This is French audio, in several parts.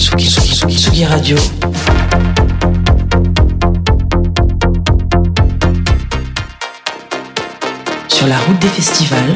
Tsugi, Tsugi, Tsugi, Radio. Sur la route des festivals.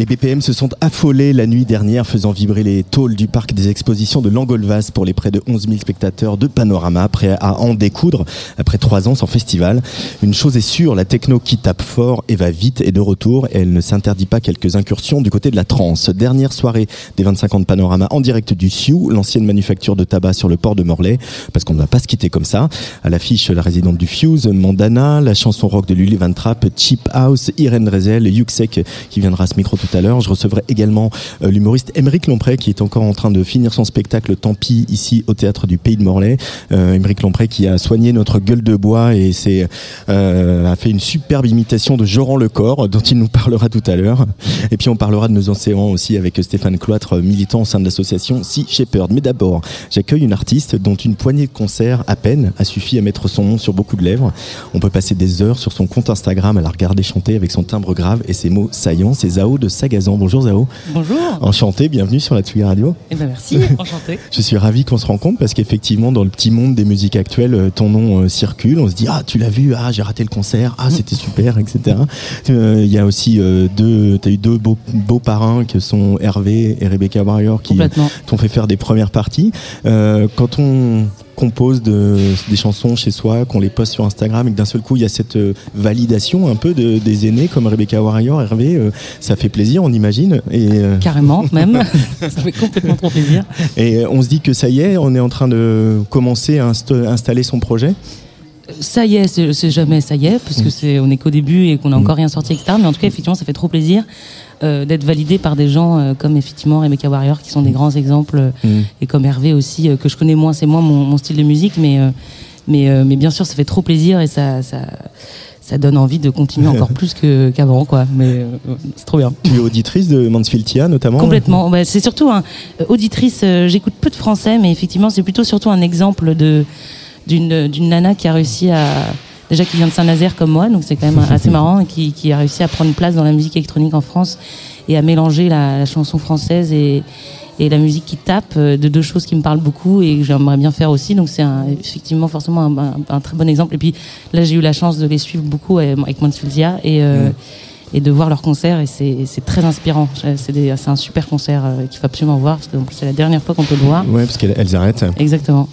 Les BPM se sont affolés la nuit dernière, faisant vibrer les tôles du parc des expositions de Langolvas pour les près de 11 000 spectateurs de Panorama, prêts à en découdre après trois ans sans festival. Une chose est sûre, la techno qui tape fort et va vite est de retour et elle ne s'interdit pas quelques incursions du côté de la trance. Dernière soirée des 25 ans de Panorama en direct du Sioux, l'ancienne manufacture de tabac sur le port de Morlaix, parce qu'on ne va pas se quitter comme ça. À l'affiche, la résidente du Fuse, Mandana, la chanson rock de Lully Van Trapp, Cheap House, Irene Rezel, Yuxek qui viendra à ce micro tout à l'heure. Je recevrai également euh, l'humoriste Émeric Lompré qui est encore en train de finir son spectacle Tant pis ici au théâtre du Pays de Morlaix. Euh, Émeric Lompré qui a soigné notre gueule de bois et c'est euh, a fait une superbe imitation de Joran Le Corps dont il nous parlera tout à l'heure. Et puis on parlera de nos océans aussi avec Stéphane Cloître, militant au sein de l'association Sea Shepherd. Mais d'abord, j'accueille une artiste dont une poignée de concerts à peine a suffi à mettre son nom sur beaucoup de lèvres. On peut passer des heures sur son compte Instagram à la regarder chanter avec son timbre grave et ses mots saillants. C'est Zao de Sagazan. Bonjour Zao. Bonjour. Enchanté, bienvenue sur la Tsugi Radio. Eh ben merci, enchanté. Je suis ravi qu'on se rencontre parce qu'effectivement, dans le petit monde des musiques actuelles, euh, ton nom euh, circule. On se dit ah tu l'as vu, ah j'ai raté le concert, ah c'était super, etc. Euh, Il y a aussi euh, deux, t'as eu deux beaux, beaux parrains que sont Hervé et Rebecca Warrior qui t'ont fait faire des premières parties. Euh, quand on compose de, des chansons chez soi, qu'on les poste sur Instagram et que d'un seul coup il y a cette euh, validation un peu de, des aînés comme Rebecca Warrior, Hervé, euh, ça fait plaisir, on imagine. Et, euh, Carrément, même. ça fait complètement trop plaisir. et on se dit que ça y est, on est en train de commencer à inst- installer son projet. Ça y est, c'est c'est jamais ça y est, parce que c'est on est qu'au début et qu'on n'a encore rien sorti, etc. Mais en tout cas, effectivement, ça fait trop plaisir euh, d'être validé par des gens euh, comme effectivement Rebecca Warrior, qui sont des grands exemples, euh, Mm. et comme Hervé aussi, que je connais moins, c'est moins mon, mon style de musique, mais mais mais bien sûr, ça fait trop plaisir et ça ça ça donne envie de continuer encore plus qu'avant, quoi. Mais euh, c'est trop bien. Tu es auditrice de Mansfieldia notamment Complètement. Bah, c'est surtout un auditrice. euh, J'écoute peu de français, mais effectivement, c'est plutôt surtout un exemple de d'une d'une nana qui a réussi à déjà qui vient de Saint-Nazaire comme moi, donc c'est quand même assez marrant, et qui, qui a réussi à prendre place dans la musique électronique en France et à mélanger la, la chanson française et et la musique qui tape, euh, de deux choses qui me parlent beaucoup et que j'aimerais bien faire aussi. Donc c'est effectivement forcément un, un- un très bon exemple. Et puis là, j'ai eu la chance de les suivre beaucoup avec Mansfieldia et euh, et de voir leurs concerts et c'est très inspirant. C'est un super concert euh, qu'il faut absolument voir parce que c'est la dernière fois qu'on peut le voir. Ouais, parce qu'elles elles arrêtent. Exactement.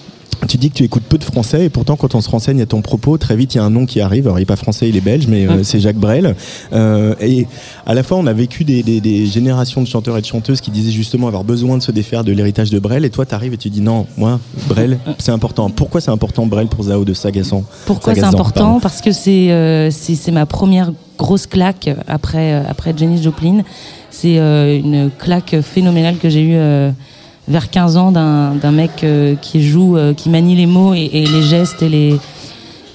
Tu dis que tu écoutes peu de français et pourtant quand on se renseigne à ton propos, très vite il y a un nom qui arrive. Alors il est pas français, il est belge, mais euh, Mm. c'est Jacques Brel. Euh, et à la fois on a vécu des, des- des générations de chanteurs et de chanteuses qui disaient justement avoir besoin de se défaire de l'héritage de Brel. Et toi tu arrives et tu dis non, moi Brel c'est important. Pourquoi c'est important Brel pour Zao de Sagassan Pourquoi c'est important? pardon. Parce que c'est euh, c'est c'est ma première grosse claque après après Janis Joplin. C'est une claque phénoménale que j'ai eue vers 15 ans d'un d'un mec euh, qui joue, euh, qui manie les mots et, et les gestes et les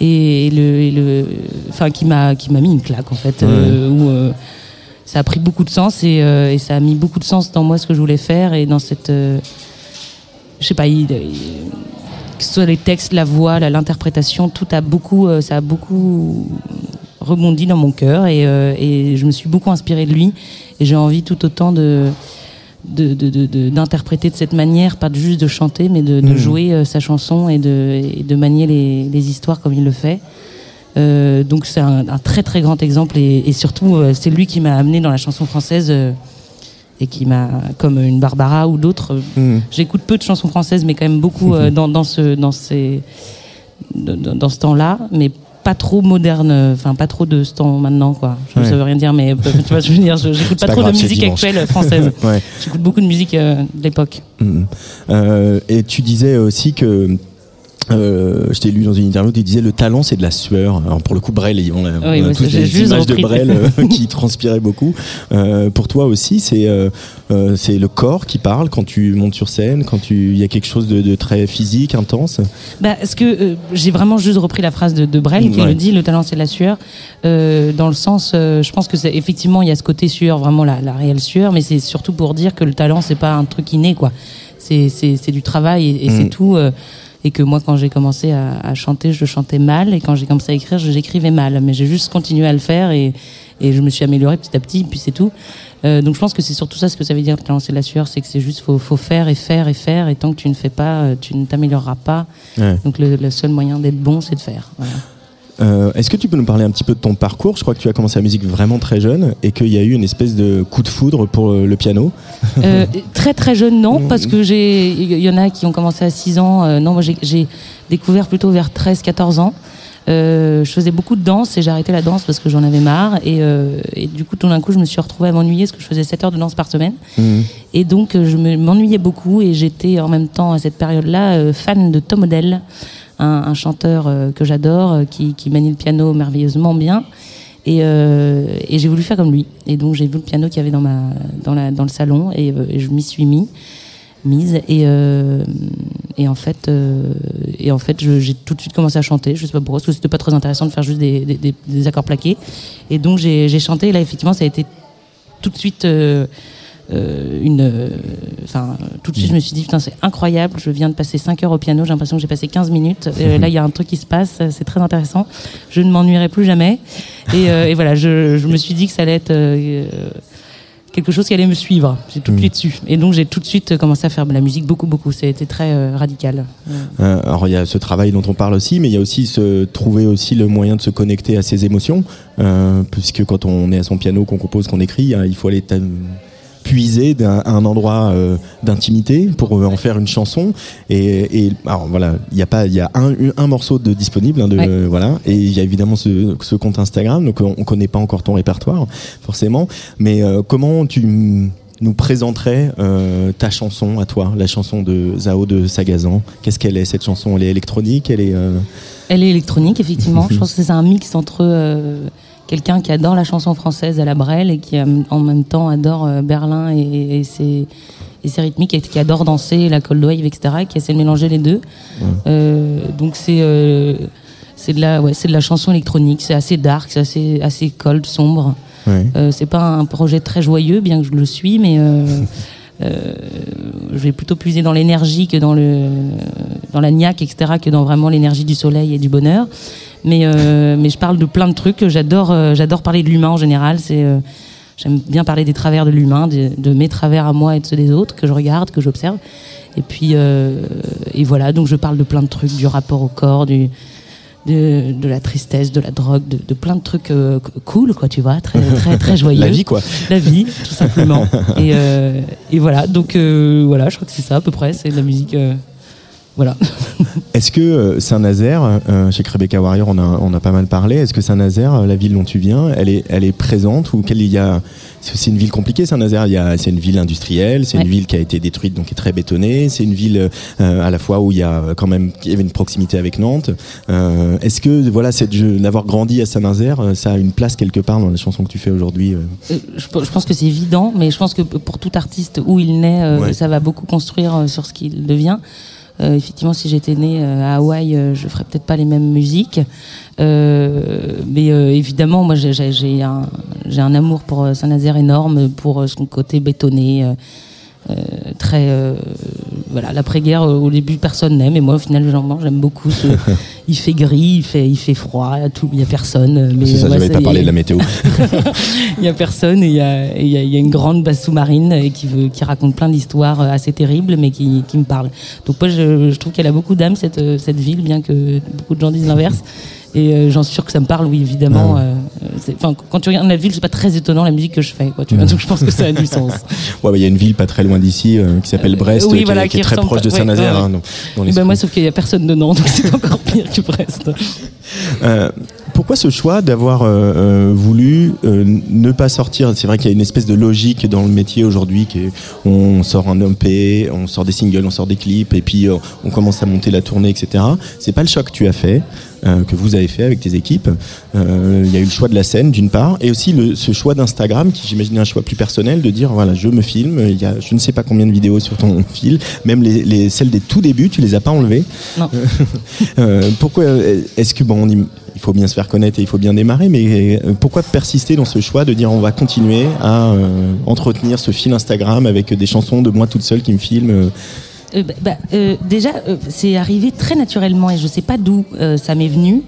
et le, et le enfin qui m'a qui m'a mis une claque en fait euh, où euh, ça a pris beaucoup de sens et, euh, et ça a mis beaucoup de sens dans moi ce que je voulais faire et dans cette euh, je sais pas il- il- que ce soit les textes, la voix, la- l'interprétation, tout a beaucoup, euh, ça a beaucoup rebondi dans mon cœur et, euh, et je me suis beaucoup inspirée de lui et j'ai envie tout autant de de- de- de- de- d'interpréter de, cette manière, pas juste de chanter, mais de, Mhm. jouer euh, sa chanson et de, et de manier les, les histoires comme il le fait. Euh, donc c'est un, un très très grand exemple et, et surtout euh, c'est lui qui m'a amené dans la chanson française euh, et qui m'a comme une Barbara ou d'autres. euh, Mm. J'écoute peu de chansons françaises, mais quand même beaucoup dans, dans ce dans ces dans, dans ce temps-là, mais pas trop moderne, enfin pas trop de ce temps maintenant quoi. Je, Ouais. Ça veut rien dire, mais tu vois, je veux dire, j'écoute pas, pas trop grave, de musique actuelle française. Ouais. J'écoute beaucoup de musique euh, de l'époque. Mhm. Euh, et tu disais aussi que. Euh, je t'ai lu dans une interview, tu disais le talent c'est de la sueur. Alors pour le coup, Brel, on a, on a Oui, moi, tous j'ai des images de. Brel euh, qui transpiraient beaucoup. Euh, pour toi aussi, c'est euh, euh, c'est le corps qui parle quand tu montes sur scène, quand tu il y a quelque chose de, de très physique, intense? Bah, est-ce que euh, j'ai vraiment juste repris la phrase de, de Brel qui Ouais. le dit, le talent c'est de la sueur, euh, dans le sens, euh, je pense que c'est effectivement il y a ce côté sueur, vraiment la, la réelle sueur, mais c'est surtout pour dire que le talent c'est pas un truc inné quoi, c'est c'est c'est du travail et, et Mm. c'est tout. Et que moi, quand j'ai commencé à, à chanter, je chantais mal, et quand j'ai commencé à écrire, j'écrivais mal. Mais j'ai juste continué à le faire, et, et je me suis améliorée petit à petit, puis c'est tout. Euh, donc je pense que c'est surtout ça ce que ça veut dire de la sueur, c'est que c'est juste faut, faut faire et faire et faire, et tant que tu ne fais pas, euh, tu ne t'amélioreras pas. Ouais. Donc le, le seul moyen d'être bon, c'est de faire. Voilà. Euh, Est-ce que tu peux nous parler un petit peu de ton parcours? Je crois que tu as commencé la musique vraiment très jeune et qu'il y a eu une espèce de coup de foudre pour euh, le piano. Euh, très très jeune, non, parce que j'ai, il y en a qui ont commencé à 6 ans. Euh, non, moi j'ai- découvert plutôt vers 13-14 ans. Je faisais beaucoup de danse et j'ai arrêté la danse parce que j'en avais marre. Et, et du coup, tout d'un coup, je me suis retrouvée à m'ennuyer parce que je faisais 7 heures de danse par semaine. Mhm. Et donc, je me- m'ennuyais beaucoup et j'étais en même temps à cette période-là fan de Tom Odell, un, un chanteur euh, que j'adore, euh, qui, qui manie le piano merveilleusement bien. Et, euh, j'ai voulu faire comme lui. Et donc, j'ai vu le piano qu'il y avait dans, ma, dans, la, dans le salon et, je m'y suis mis, mise. Et, et en fait, et en fait j'ai tout de suite commencé à chanter. Je sais pas pourquoi, parce que c'était pas très intéressant de faire juste des, des, accords plaqués. Et donc, j'ai chanté. Et là, effectivement, ça a été tout de suite une. euh, Enfin, tout de suite, je me suis dit, putain, c'est incroyable. Je viens de passer 5 heures au piano. J'ai l'impression que j'ai passé 15 minutes. Euh, là, il y a un truc qui se passe. C'est très intéressant. Je ne m'ennuierai plus jamais. Et, euh, et voilà, je, je me suis dit que ça allait être. euh, quelque chose qui allait me suivre. J'ai tout de suite su. Et donc j'ai tout de suite commencé à faire de la musique beaucoup, beaucoup. C'était très euh, radical. Euh, alors il y a ce travail dont on parle aussi, mais il y a aussi se trouver aussi le moyen de se connecter à ses émotions, euh, puisque quand on est à son piano, qu'on compose, qu'on écrit, hein, il faut aller puiser d'un un endroit euh, d'intimité pour euh, en faire une chanson. Et, et alors voilà, il y a pas, il y a un, un morceau de disponible, hein, de, Ouais. voilà, et il y a évidemment ce, ce compte Instagram, donc on, on connaît pas encore ton répertoire forcément, mais euh, comment tu nous présenterais euh, ta chanson à toi, la chanson de Zao de Sagazan? Qu'est-ce qu'elle est cette chanson? Elle est électronique Elle est euh, Elle est électronique, effectivement. Je pense que c'est un mix entre quelqu'un qui adore la chanson française à la Brel et qui euh, en même temps adore euh, Berlin et, et ses, et ses rythmiques et qui adore danser, la cold wave, etc. et qui essaie de mélanger les deux. Euh, donc c'est euh, c'est de la ouais, c'est de la chanson électronique. C'est assez dark, c'est assez assez cold, sombre. ouais. Euh, c'est pas un projet très joyeux, bien que je le suis, mais je vais plutôt puiser dans l'énergie que dans le dans la niaque, etc., que dans vraiment l'énergie du soleil et du bonheur. Mais euh, mais je parle de plein de trucs. J'adore euh, j'adore parler de l'humain en général. C'est euh, j'aime bien parler des travers de l'humain, de, de mes travers à moi et de ceux des autres que je regarde, que j'observe. Et puis euh, et voilà. Donc je parle de plein de trucs, du rapport au corps, du de, de la tristesse, de la drogue, de, de plein de trucs euh, cool, quoi, tu vois, très très très joyeux. La vie quoi. La vie, tout simplement. et, euh, et voilà, donc euh, voilà, je crois que c'est ça à peu près, c'est de la musique. Voilà. Est-ce que euh, Saint-Nazaire, euh, chez Rebecca Warrior, on a, on a pas mal parlé. Est-ce que Saint-Nazaire, euh, la ville dont tu viens, elle est, elle est présente ou quelle il y a C'est une ville compliquée, Saint-Nazaire. C'est une ville industrielle, c'est Ouais. une ville qui a été détruite, donc qui est très bétonnée. C'est une ville euh, à la fois où il y a quand même, il y avait une proximité avec Nantes. Euh, Est-ce que voilà, d'avoir grandi à Saint-Nazaire, ça a une place quelque part dans la chanson que tu fais aujourd'hui je, pe- je pense que c'est évident, mais je pense que pour tout artiste où il naît, Ouais. ça va beaucoup construire sur ce qu'il devient. Euh, effectivement, si j'étais né euh, à Hawaï, euh, je ferais peut-être pas les mêmes musiques. Mais évidemment, moi, j'ai- un, un amour pour Saint-Nazaire énorme, pour son côté bétonné. très voilà l'après-guerre euh, au début personne n'aime et moi au final j'aime beaucoup ce- il fait gris il fait il fait froid il y a tout il y a personne euh, mais C'est ça, euh, ouais, j'avais pas parlé de la météo. Il y a personne et il y a, et il y a- il y a une grande base sous-marine qui, veut, qui raconte plein d'histoires assez terribles mais qui, qui me parlent. Donc moi je, je trouve qu'elle a beaucoup d'âme cette, cette ville bien que beaucoup de gens disent l'inverse. Et euh, j'en suis sûr que ça me parle, oui, évidemment. Ah euh, c'est- Enfin, quand tu regardes la ville, c'est pas très étonnant la musique que je fais, quoi. Tu vois, donc je pense que ça a du sens. Ouais, bah, il y a une ville pas très loin d'ici euh, qui s'appelle Euh, Brest, oui, qui, est- voilà, qui est qui très proche de Saint-Nazaire. ouais, ouais. hein, dans- dans Et ben moi, sauf qu'il y a personne dedans, donc c'est encore pire que Brest. Euh, pourquoi ce choix d'avoir euh, euh, voulu euh, ne pas sortir? C'est vrai qu'il y a une espèce de logique dans le métier aujourd'hui, qu'on on sort un EP, on sort des singles, on sort des clips, et puis euh, on commence à monter la tournée, etc. C'est pas le choix que tu as fait, euh, que vous avez fait avec tes équipes. Euh, Il y a eu le choix de la scène, d'une part, et aussi le, ce choix d'Instagram, qui j'imagine est un choix plus personnel, de dire voilà, je me filme. Il y a, je ne sais pas combien de vidéos sur ton fil, même les, les celles des tout débuts, tu les as pas enlevées. Non. Euh, pourquoi est-ce que bon, on y- il faut bien se faire connaître et il faut bien démarrer, mais pourquoi persister dans ce choix de dire on va continuer à entretenir ce fil Instagram avec des chansons de moi toute seule qui me filme euh, bah, bah, euh, déjà, euh, c'est arrivé très naturellement et je sais pas d'où ça m'est venu,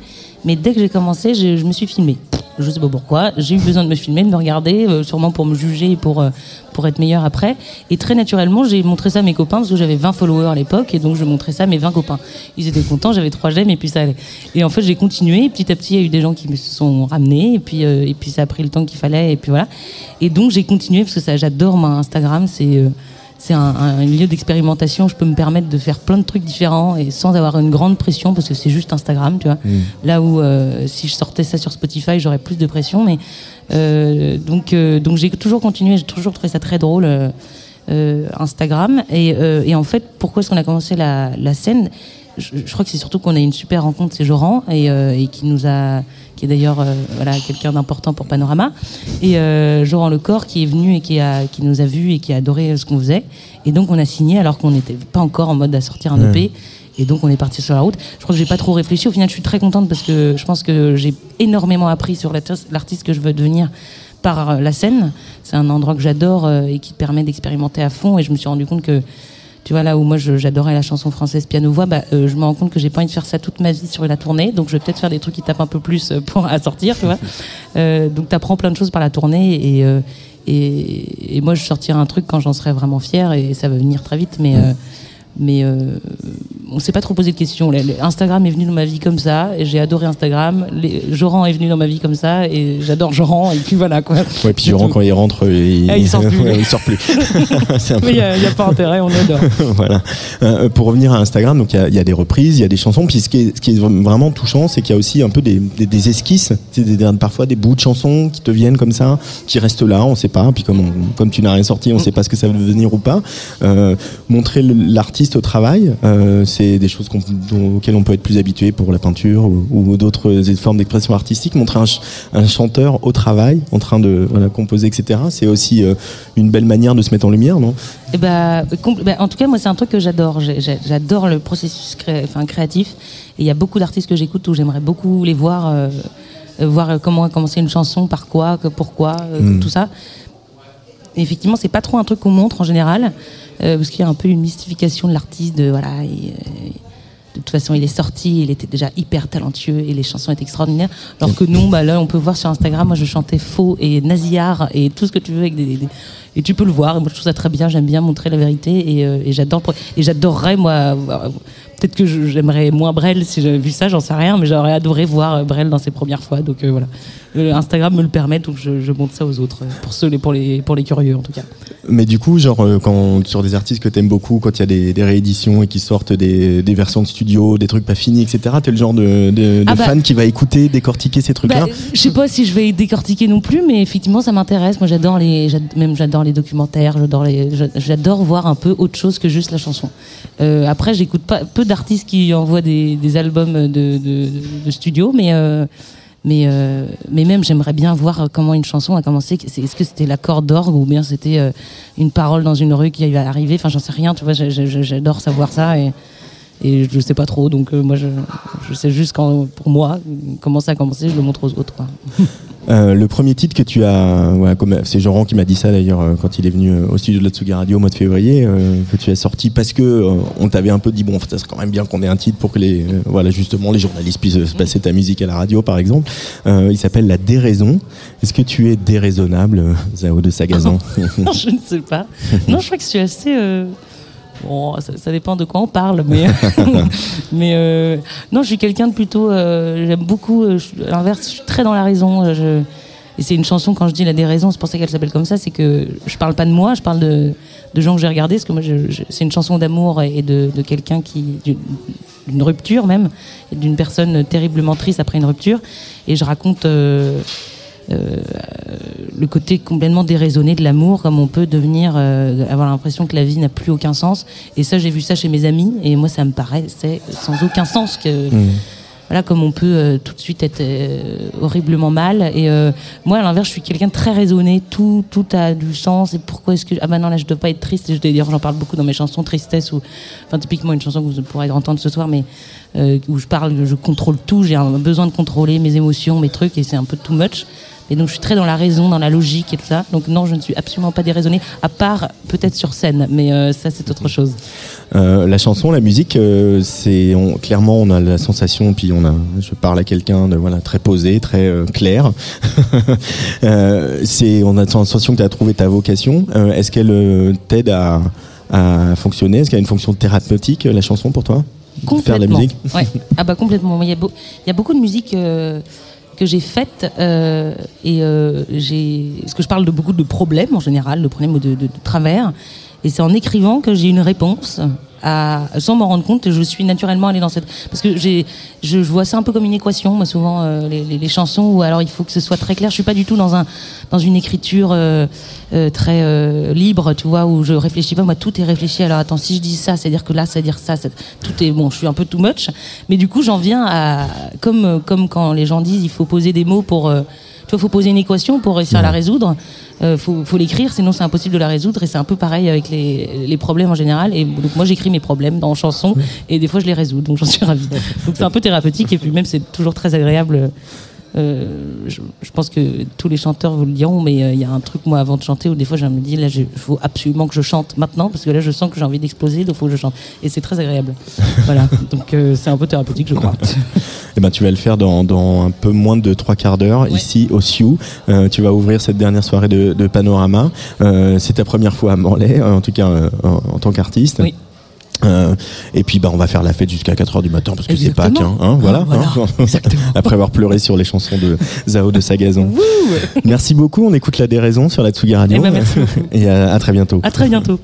mais dès que j'ai commencé, je, me suis filmée. Je sais pas pourquoi, j'ai eu besoin de me filmer, de me regarder, sûrement pour me juger et pour, pour être meilleure après. Et très naturellement, j'ai montré ça à mes copains parce que j'avais 20 followers à l'époque et donc je montrais ça à mes 20 copains. Ils étaient contents, j'avais trois j'aime et puis ça allait. Et en fait, j'ai continué. Et petit à petit, il y a eu des gens qui me sont ramenés et puis, et puis ça a pris le temps qu'il fallait et puis voilà. Et donc j'ai continué parce que j'adore moi, Instagram, c'est. C'est un, un lieu d'expérimentation. Je peux me permettre de faire plein de trucs différents et sans avoir une grande pression parce que c'est juste Instagram, tu vois. Là où euh, si je sortais ça sur Spotify, j'aurais plus de pression. Mais euh, donc euh, donc j'ai toujours continué. J'ai toujours trouvé ça très drôle. euh, euh, Instagram et, euh, et en fait pourquoi est-ce qu'on a commencé la, la scène? Je, je crois que c'est surtout qu'on a eu une super rencontre c'est Joran et, euh, et qui nous a qui est d'ailleurs euh, voilà quelqu'un d'important pour Panorama et euh, Joran Lecor qui est venu et qui a qui nous a vu et qui a adoré ce qu'on faisait et donc on a signé alors qu'on n'était pas encore en mode à sortir un EP et donc on est parti sur la route. Je crois que j'ai pas trop réfléchi. Au final, je suis très contente parce que je pense que j'ai énormément appris sur l'artiste que je veux devenir par euh, la scène. C'est un endroit que j'adore euh, et qui permet d'expérimenter à fond. Et je me suis rendu compte que, tu vois, là où moi j'adorais la chanson française piano-voix, bah, euh, je me rends compte que j'ai pas envie de faire ça toute ma vie sur la tournée. Donc je vais peut-être faire des trucs qui tapent un peu plus euh, pour à sortir, tu vois. Euh, donc tu apprends plein de choses par la tournée. Et, euh, et, et moi, je sortirai un truc quand j'en serai vraiment fière et ça va venir très vite. Mais. euh, mais euh, on s'est pas trop posé de questions. Instagram est venu dans ma vie comme ça, et j'ai adoré Instagram. Les, Joran est venu dans ma vie comme ça, et j'adore Joran, et puis voilà quoi. Ouais, puis Laurent, quand il rentre, il, Ah, il sort plus. Ouais, il sort plus. C'est un peu- Mais il n'y a, pas intérêt, on adore. voilà. Euh, pour revenir à Instagram, donc il y a- il y, a des reprises, il y a des chansons. Puis ce qui est, ce qui est vraiment touchant, c'est qu'il y a aussi un peu des, des, des esquisses, des- parfois des bouts de chansons qui te viennent comme ça, qui restent là, on sait pas. Puis comme, on- comme tu n'as rien sorti, on sait pas ce que ça va devenir ou pas. Euh, montrer l'artiste au travail, euh, c'est des choses dont- auxquelles on peut être plus habitué pour la peinture ou, ou d'autres formes d'expression artistique. Montrer un, ch- un chanteur au travail, en train de voilà, composer, etc. C'est aussi euh, une belle manière de se mettre en lumière, non? Et bah, bah, en tout cas, moi, c'est un truc que j'adore. J'adore le processus cré- enfin, créatif. Et il y a beaucoup d'artistes que j'écoute où j'aimerais beaucoup les voir, euh, euh, voir comment a commencé une chanson, par quoi, que, pourquoi, euh, Mm. tout ça. Et effectivement, c'est pas trop un truc qu'on montre en général, euh, parce qu'il y a un peu une mystification de l'artiste. De voilà, et, euh, de toute façon, il est sorti, il était déjà hyper talentueux et les chansons étaient extraordinaires. Alors que non, bah là, on peut voir sur Instagram, moi, je chantais faux et nasillard et tout ce que tu veux avec des- des- et tu peux le voir. Et moi, je trouve ça très bien. J'aime bien montrer la vérité et, euh, et j'adore et j'adorerais moi. Peut-être que j'aimerais moins Brel si j'avais vu ça, j'en sais rien, mais j'aurais adoré voir euh, Brel dans ses premières fois. Donc euh, voilà, Euh, Instagram me le permet, donc je, je montre ça aux autres, pour ceux, pour les, pour les curieux en tout cas. Mais du coup, genre, quand, sur des artistes que t'aimes beaucoup, quand il y a des, des rééditions et qui sortent des, des versions de studio, des trucs pas finis, etc., t'es le genre de, de, de Ah bah- fan qui va écouter, décortiquer ces trucs-là Bah, je sais pas si je vais décortiquer non plus, mais effectivement, ça m'intéresse. Moi, j'adore les, même j'adore les documentaires. J'adore voir un peu autre chose que juste la chanson. Euh, après, j'écoute pas peu d'artistes qui envoient des, albums de, studio, mais euh, mais euh, mais même j'aimerais bien voir comment une chanson a commencé. Est-ce que c'était l'accord d'orgue ou bien c'était euh, une parole dans une rue qui va arriver Enfin, j'en sais rien. Tu vois, j'adore savoir ça et et je sais pas trop. Donc moi, je, sais juste quand, pour moi, comment ça a commencé. Je le montre aux autres. Euh, le premier titre que tu as, comme c'est Joran qui m'a dit ça d'ailleurs euh, quand il est venu euh, au studio de la Tsugi Radio au mois de février, que tu as sorti parce que on t'avait un peu dit bon, ça serait quand même bien qu'on ait un titre pour que les, voilà justement les journalistes puissent se passer ta musique à la radio par exemple. Il s'appelle La Déraison. Est-ce que tu es déraisonnable, Zao de Sagazan? Non, je ne sais pas. Non, je crois que je suis assez. Bon, ça, ça dépend de quoi on parle, mais mais euh, non, je suis quelqu'un de plutôt. euh, J'aime beaucoup. euh, je- à L'inverse, je suis très dans la raison. Je, et c'est une chanson quand je dis la déraison, c'est pour ça qu'elle s'appelle comme ça. C'est que je parle pas de moi, je parle de, de gens que j'ai regardés, parce que moi, c'est une chanson d'amour et de, de quelqu'un qui, du- d'une rupture même, d'une personne terriblement triste après une rupture. Et je raconte le côté complètement déraisonné de l'amour, comme on peut devenir, euh, avoir l'impression que la vie n'a plus aucun sens. Et ça, j'ai vu ça chez mes amis, et moi, ça me paraît, c'est sans aucun sens que. Voilà, comme on peut euh, tout de suite être euh, horriblement mal. Et euh, moi, à l'inverse, je suis quelqu'un de très raisonné. Tout, tout a du sens. Et pourquoi est-ce que ah bah non là, je dois pas être triste. Je d'ailleurs, j'en parle beaucoup dans mes chansons tristesse ou, enfin, typiquement une chanson que vous pourrez entendre ce soir, mais euh, où je parle, je contrôle tout. J'ai un besoin de contrôler mes émotions, mes trucs, et c'est un peu too much. Et donc je suis très dans la raison, dans la logique et tout ça. Donc non, je ne suis absolument pas déraisonnée, à part peut-être sur scène, mais euh, ça c'est autre chose. Euh, la chanson, la musique, euh, c'est on- clairement on a la sensation, puis on a, je parle à quelqu'un de voilà très posé, très clair. C'est, on a la sensation que tu as trouvé ta vocation. Est-ce qu'elle t'aide à, à fonctionner? Est-ce qu'elle a une fonction thérapeutique la chanson pour toi? Faire de la Complètement. musique? Ouais. Ah bah complètement. Il y a, beau- il y a beaucoup de musique euh, que j'ai faite euh, et euh, j'ai. Parce que je parle de beaucoup de problèmes en général, de problèmes de travers. Et c'est en écrivant que j'ai une réponse. À, sans m'en rendre compte, je suis naturellement allée dans cette parce que j'ai, je, je vois ça un peu comme une équation, moi souvent euh, les, les, les chansons où alors il faut que ce soit très clair. Je suis pas du tout dans un dans une écriture euh, euh, très euh, libre, tu vois, où je réfléchis pas. Moi, tout est réfléchi. Alors attends, si je dis ça, c'est dire que là, c'est dire ça. c'est- Tout est bon. Je suis un peu too much, mais du coup, j'en viens à comme comme quand les gens disent, il faut poser des mots pour euh, tu vois, faut poser une équation pour réussir à la résoudre. Euh, faut, faut l'écrire, sinon c'est impossible de la résoudre. Et c'est un peu pareil avec les, les problèmes en général. Et donc moi j'écris mes problèmes dans chansons et des fois je les résous. Donc j'en suis ravie. Donc c'est un peu thérapeutique et puis même c'est toujours très agréable. Euh, je, je pense que tous les chanteurs vous le diront, mais euh, il y a un truc moi avant de chanter où des fois je me dis là il faut absolument que je chante maintenant parce que là je sens que j'ai envie d'exploser, donc il faut que je chante. Et c'est très agréable. voilà. Donc euh, c'est un peu thérapeutique je crois. Eh ben, tu vas le faire dans, dans un peu moins de trois quarts d'heure ici au Sioux. Tu vas ouvrir cette dernière soirée de, de Panorama. C'est ta première fois à Morlaix, en tout cas en, en tant qu'artiste. Oui. Euh, et puis bah on va faire la fête jusqu'à 4 heures du matin parce que c'est Pâques, hein, hein, voilà. Ah, voilà, hein. exactement. Après avoir pleuré sur les chansons de Zao de Sagazon. merci beaucoup. On écoute la déraison sur la Tsugi Radio. Eh ben, merci beaucoup. Et à- à très bientôt. À très bientôt.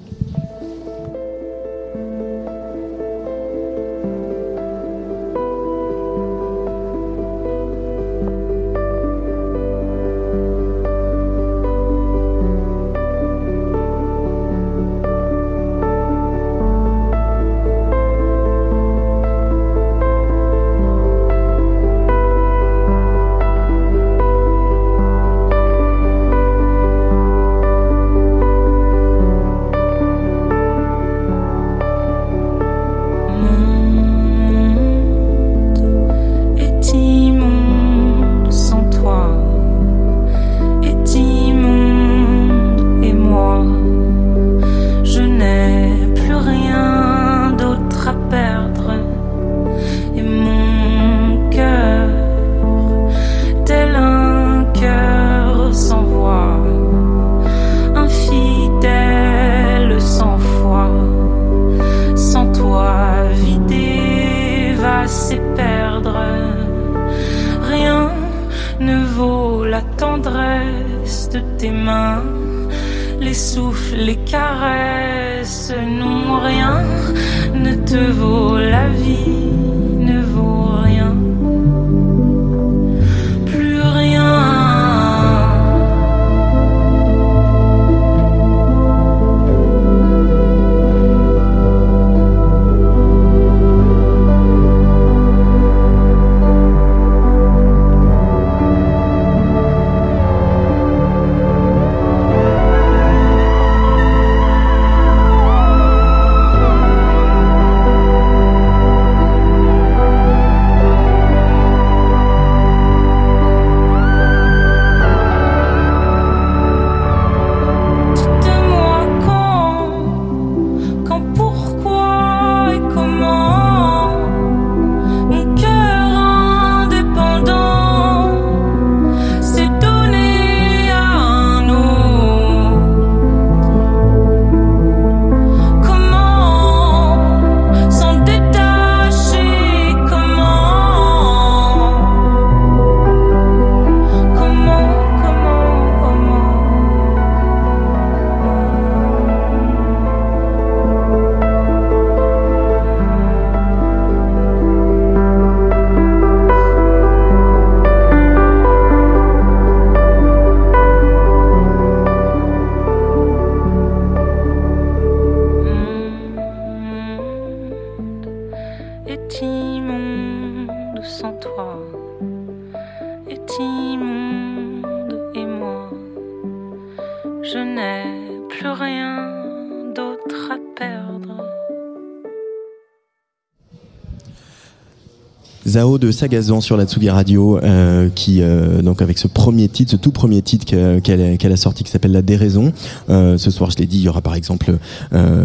Zao de Sagazan sur la Tsugi Radio, euh, qui euh, donc avec ce premier titre, ce tout premier titre que- qu'elle a, sorti qui s'appelle La Déraison. Euh, ce soir, je l'ai dit, il y aura par exemple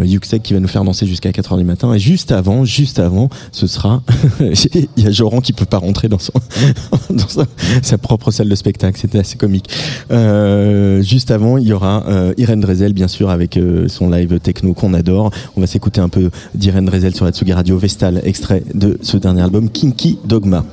Yuxek qui va nous faire danser jusqu'à 4h du matin. Et juste avant, juste avant, ce sera il y a Joran qui peut pas rentrer dans sa, propre salle de spectacle. C'était assez comique. Juste avant, il y aura Irène Drezel, bien sûr, avec son live techno qu'on adore. On va s'écouter un peu d'Irène Drezel sur la Tsugi Radio Vestal, extrait de ce dernier album Kinky Dogma.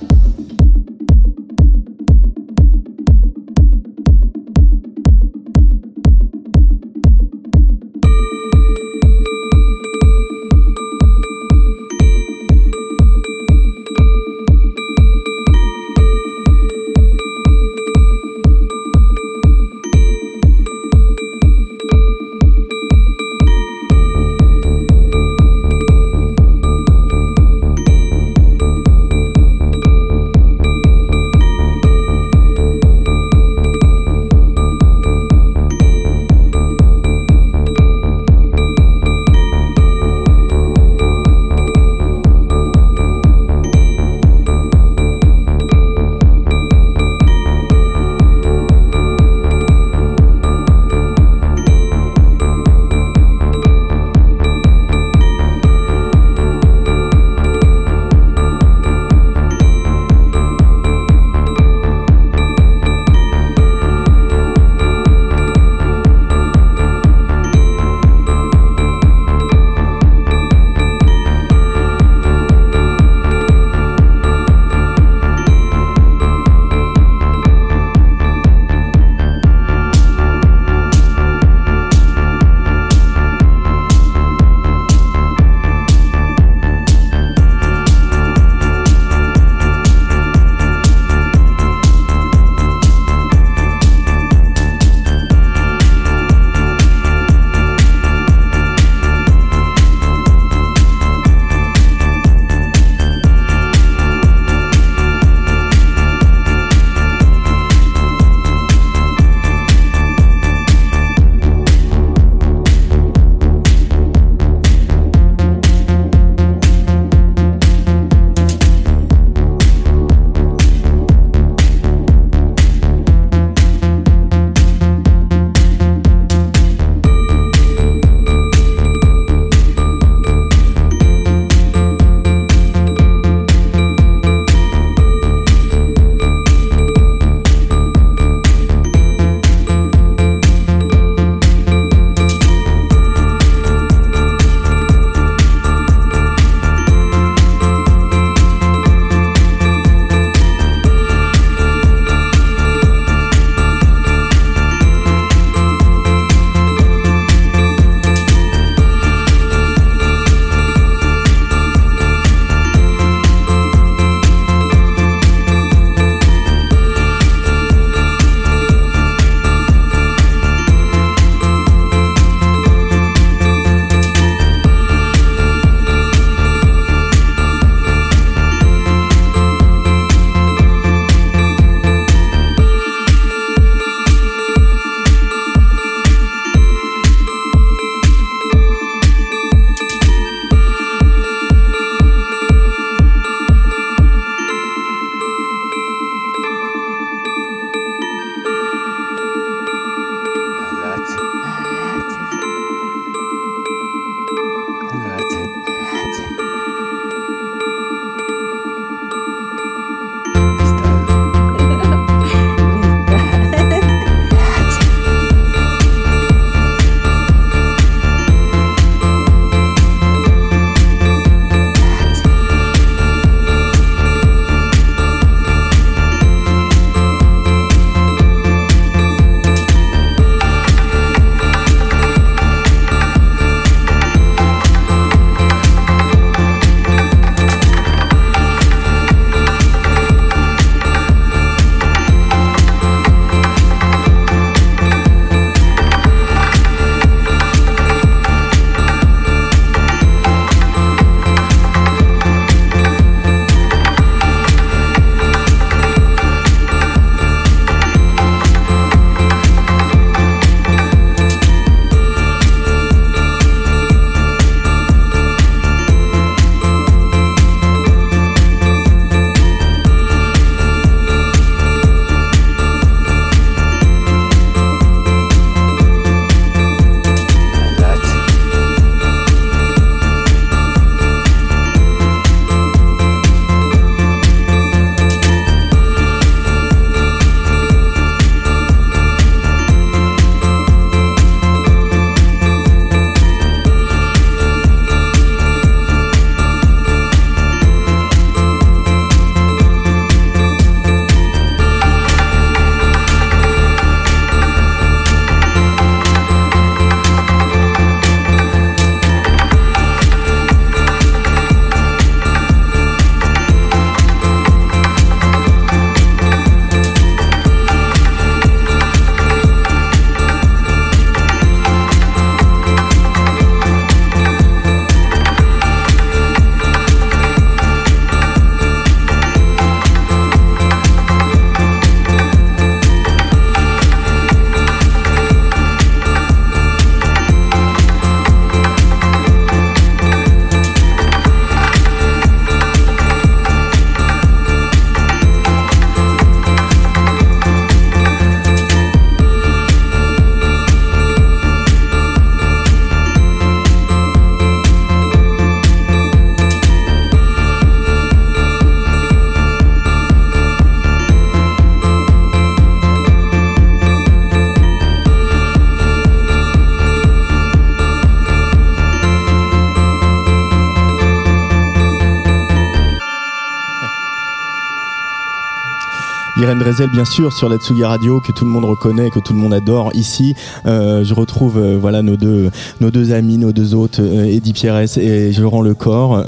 Drezel, bien sûr, sur la Tsugi Radio, que tout le monde reconnaît, que tout le monde adore ici. Euh, je retrouve euh, voilà nos deux nos deux amis, nos deux hôtes, euh, Eddie Pierres et je rends le corps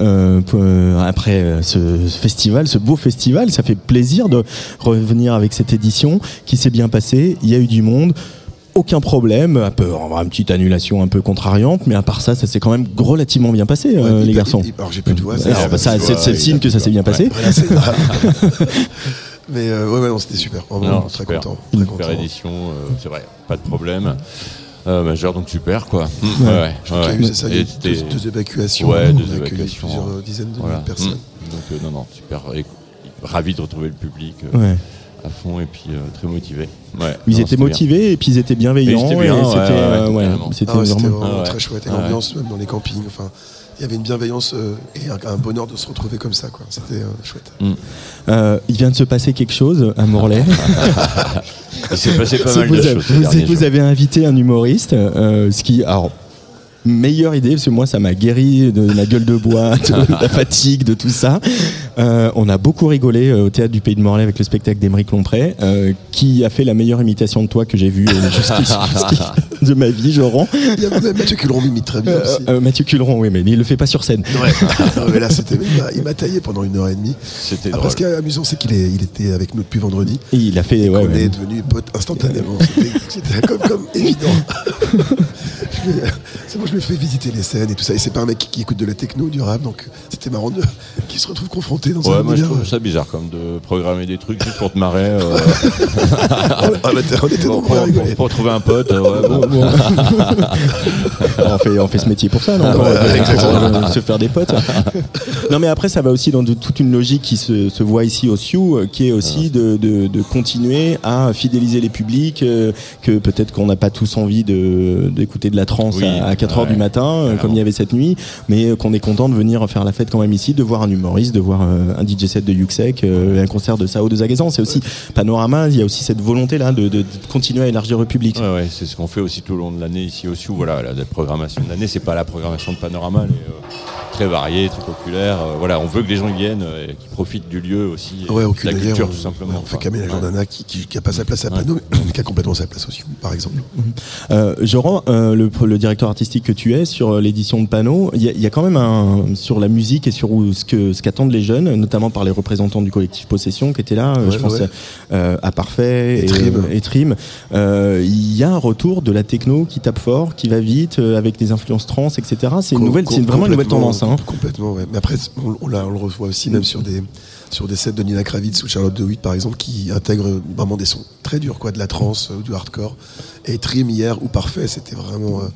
après ce festival, ce beau festival. Ça fait plaisir de revenir avec cette édition qui s'est bien passée. Il y a eu du monde. Aucun problème, un peu, on va avoir une petite annulation un peu contrariante, mais à part ça, ça s'est quand même relativement bien passé, euh, les garçons. Alors j'ai plus de voix. Bah, ça, c'est le signe que ça s'est bien passé. Voilà. Mais euh, ouais, ouais, non, c'était super. Vraiment, Non, très super. content. Très Super content. édition, euh, c'est vrai, pas de problème. Euh, majeur, donc super quoi. Mm, Ouais. Ouais, ouais, Je crois qu'il y a ouais. eu, c'est ça, il y a Et eu c'était- deux, deux évacuations. Ouais, on deux a accueilli évacuations. plusieurs euh, dizaines de Voilà. milliers de personnes. Mm. Donc euh, non, non, super. Et, ravi de retrouver le public euh, Ouais. à fond et puis euh, très motivé. Ouais. Ils Non, étaient c'était bien. motivés et puis ils étaient bienveillants. Mais ils étaient bien, et ouais, c'était ouais, euh, ouais, carrément. c'était Ah ouais, c'était vraiment. vraiment Ah ouais. très chouette. Et Ah ouais. l'ambiance, même dans les campings. Enfin, il y avait une bienveillance euh, et un, un bonheur de se retrouver comme ça. quoi. C'était euh, chouette. Euh, il vient de se passer quelque chose à Morlaix. Il s'est passé pas mal vous, de avez, choses. vous- avez invité un humoriste, euh, ce qui, alors, meilleure idée parce que moi ça m'a guéri de ma gueule de bois, de la fatigue, de tout ça. Euh, on a beaucoup rigolé euh, au théâtre du Pays de Morlaix avec le spectacle d'Émeric Lompré, euh, qui a fait la meilleure imitation de toi que j'ai vue euh, jusqu'ici- jusqu'ici de ma vie, je rends. Il y a même Mathieu Culeron m'imite très bien Euh, aussi. euh, Mathieu Culeron, oui, mais il le fait pas sur scène. Ouais. Non, mais là, c'était, il m'a- il m'a taillé pendant une heure et demie. C'était Après, drôle. ce qui est amusant, c'est qu'il est, il était avec nous depuis vendredi. Et il a fait, ouais, on ouais. est devenus potes instantanément. C'était, c'était comme, comme évident. Je lui ai- c'est bon, je lui ai fait visiter les scènes et tout ça. Et c'est pas un mec qui, qui écoute de la techno, du rap, donc c'était marrant de, qu'il se retrouve confronté dans Ouais, un moi je trouve ça bizarre comme de programmer des trucs juste pour te marrer. euh, on, était, on était pour, nombreux à pour- rigoler. pour- pour trouver un pote. euh, ouais, bon. on, fait, on fait ce métier pour ça, non Ah ouais, Pour- Se faire des potes. non, mais après, ça va aussi dans de- toute une logique qui se, se voit ici au Sioux, euh, qui est aussi de, de, de continuer à fidéliser les publics, euh, que peut-être qu'on n'a pas tous envie de- d'écouter de la trance Oui, à, 4 heures ouais, du matin, euh, comme il y avait cette nuit, mais euh, qu'on est content de venir faire la fête quand même ici, de voir un humoriste, de voir euh, un DJ set de Yuxek, euh, un concert de Sao de Zagazan. C'est aussi Panorama, il y a aussi cette volonté-là de, de- de continuer à élargir le public. Ouais, ouais, c'est ce qu'on fait aussi tout au long de l'année ici au Sioux. Voilà, la, la programmation de l'année, c'est pas la programmation de Panorama, elle est euh, très variée, très populaire. Euh, voilà, on veut que les gens y viennent euh, et qu'ils profitent du lieu aussi, Ouais, de aucune la culture on- tout simplement. ouais, on fait. Camille Ouais. Jordana qui, qui, qui a pas sa place à Pano, mais qui a complètement sa place aussi, par exemple. Euh, Joran, euh, le, le directeur artistique que tu es sur euh, l'édition de Panneau, il y, a- il y a quand même un sur la musique et sur où- ce que ce qu'attendent les jeunes, notamment par les représentants du collectif Possession qui étaient là. euh, Ouais, je pense ouais. euh, à Parfait Et Trim. euh, et Trim. Euh, Il y a un retour de la techno qui tape fort, qui va vite, euh, avec des influences trans, etc. C'est une nouvelle, c'est vraiment une nouvelle tendance. Hein. Complètement, ouais. Mais après, on, on, l'a- on le revoit aussi même sur des, sur des sets de Nina Kravitz ou Charlotte DeWitt, par exemple, qui intègrent vraiment des sons très durs, quoi, de la trance euh, ou du hardcore. Et Trim hier ou Parfait, c'était vraiment. euh,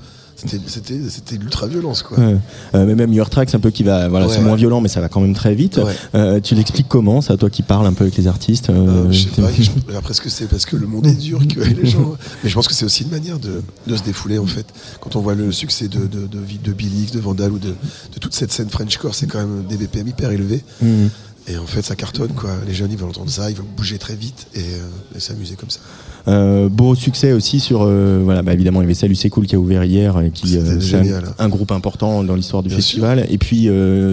c'était, de l'ultra-violence, quoi. Ouais. Euh, mais même Your Tracks, un peu qui va, voilà, Ouais, c'est moins violent, mais ça va quand même très vite. Euh, tu l'expliques comment, ça, toi qui parles un peu avec les artistes euh, je sais t'es- pas, je- après est-ce que c'est parce que le monde est dur que les gens. Mais je pense que c'est aussi une manière de, de se défouler en fait. Quand on voit le succès de, de, de, de Billy de Vandal ou de, de toute cette scène Frenchcore, c'est quand même des BPM hyper élevés. Mhm. Et en fait, ça cartonne quoi. Les jeunes ils veulent entendre ça, ils veulent bouger très vite et, euh, et s'amuser comme ça. Euh, beau succès aussi sur euh, voilà bah évidemment il y avait Salut c'est cool qui a ouvert hier et qui c'est génial. un, un groupe important dans l'histoire du Bien festival et puis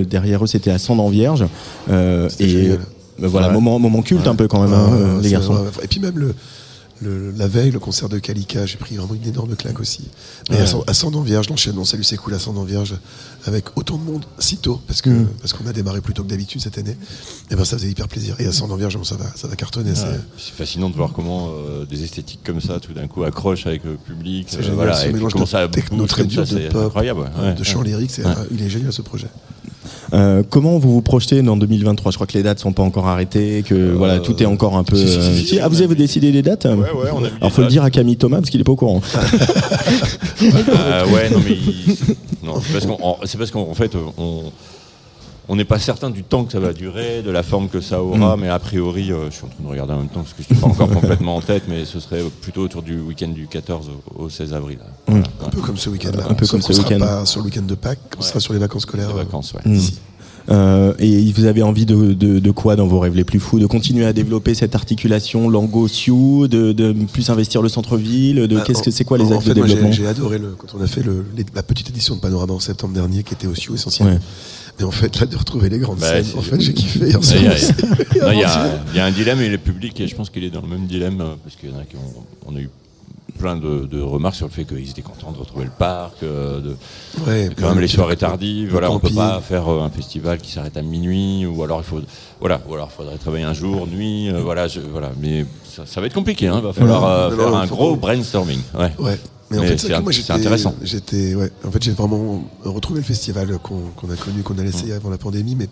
derrière eux c'était à Cendant Vierge et euh, voilà Ouais. moment moment culte un peu quand même hein, Ouais, les garçons. Et puis même le, le- la veille, le concert de Kalika, j'ai pris vraiment une énorme claque aussi. Mais Ouais. Ascendant Vierge, l'enchaînement Salut c'est cool, Ascendant Vierge, avec autant de monde si tôt, parce que Mm. parce qu'on a démarré plus tôt que d'habitude cette année. Et ben ça faisait hyper plaisir. Et Ascendant Vierge, bon, ça va, ça va cartonner. c'est- Ouais. C'est fascinant de voir comment euh, des esthétiques comme ça, tout d'un coup, accrochent avec le public. C'est euh, génial, voilà, ce et puis mélange comment de ça techno très dur, de c'est pop, incroyable. ouais. de chant lyrique, c'est- Ouais. il est génial ce projet. Euh, comment vous vous projetez dans 2023 je crois que les dates sont pas encore arrêtées que voilà tout est encore un peu si, si, si, euh, ah vous avez décidé des dates? Ouais, on a mis alors faut le dire à Camille Thomas parce qu'il est pas au courant. Euh, ouais, non, mais il- non, c'est parce qu'en en- c'est parce qu'en fait, on on n'est pas certain du temps que ça va durer, de la forme que ça aura, mais a priori, euh, je suis en train de regarder en même temps parce que je ne suis pas encore complètement en tête, mais ce serait plutôt autour du week-end du 14 au, au 16 avril. Voilà. Un peu comme ce week-end-là. Un peu comme ce sera week-end. pas sur le week-end de Pâques, on sera sur les vacances scolaires. Les euh, vacances, ouais. Mm. Euh, et vous avez envie de, de, de quoi dans vos rêves les plus fous? De continuer à développer cette articulation Lango-Sioux, de, de plus investir le centre-ville de, Bah, Qu'est-ce que c'est quoi les axes fait, de développement? J'ai adoré le, quand on a fait le- les- la petite édition de Panorama en septembre dernier, qui était au Sioux essentiellement. Ouais. Et en fait, là, de retrouver les grandes Bah, scènes, en fait, j'ai kiffé. hier Il y, a- y un dilemme et le public, et je pense qu'il est dans le même dilemme, euh, parce qu'il y en a qui ont, on a eu plein de, de remarques sur le fait qu'ils étaient contents de retrouver le parc, euh, de, Ouais, quand même le- les soirées tardives. Voilà, on peut pas faire euh, un festival qui s'arrête à minuit, ou alors il faut, voilà, ou alors faudrait travailler un jour, nuit, euh, voilà, je- voilà. Mais ça, ça va être compliqué, hein, il va falloir euh, Non, faire non, un gros brainstorming. Ouais. Ouais. Mais, en fait, c'est moi j'étais intéressant. J'étais, ouais. En fait, j'ai vraiment retrouvé le festival qu'on a connu, qu'on a laissé avant la pandémie. Mais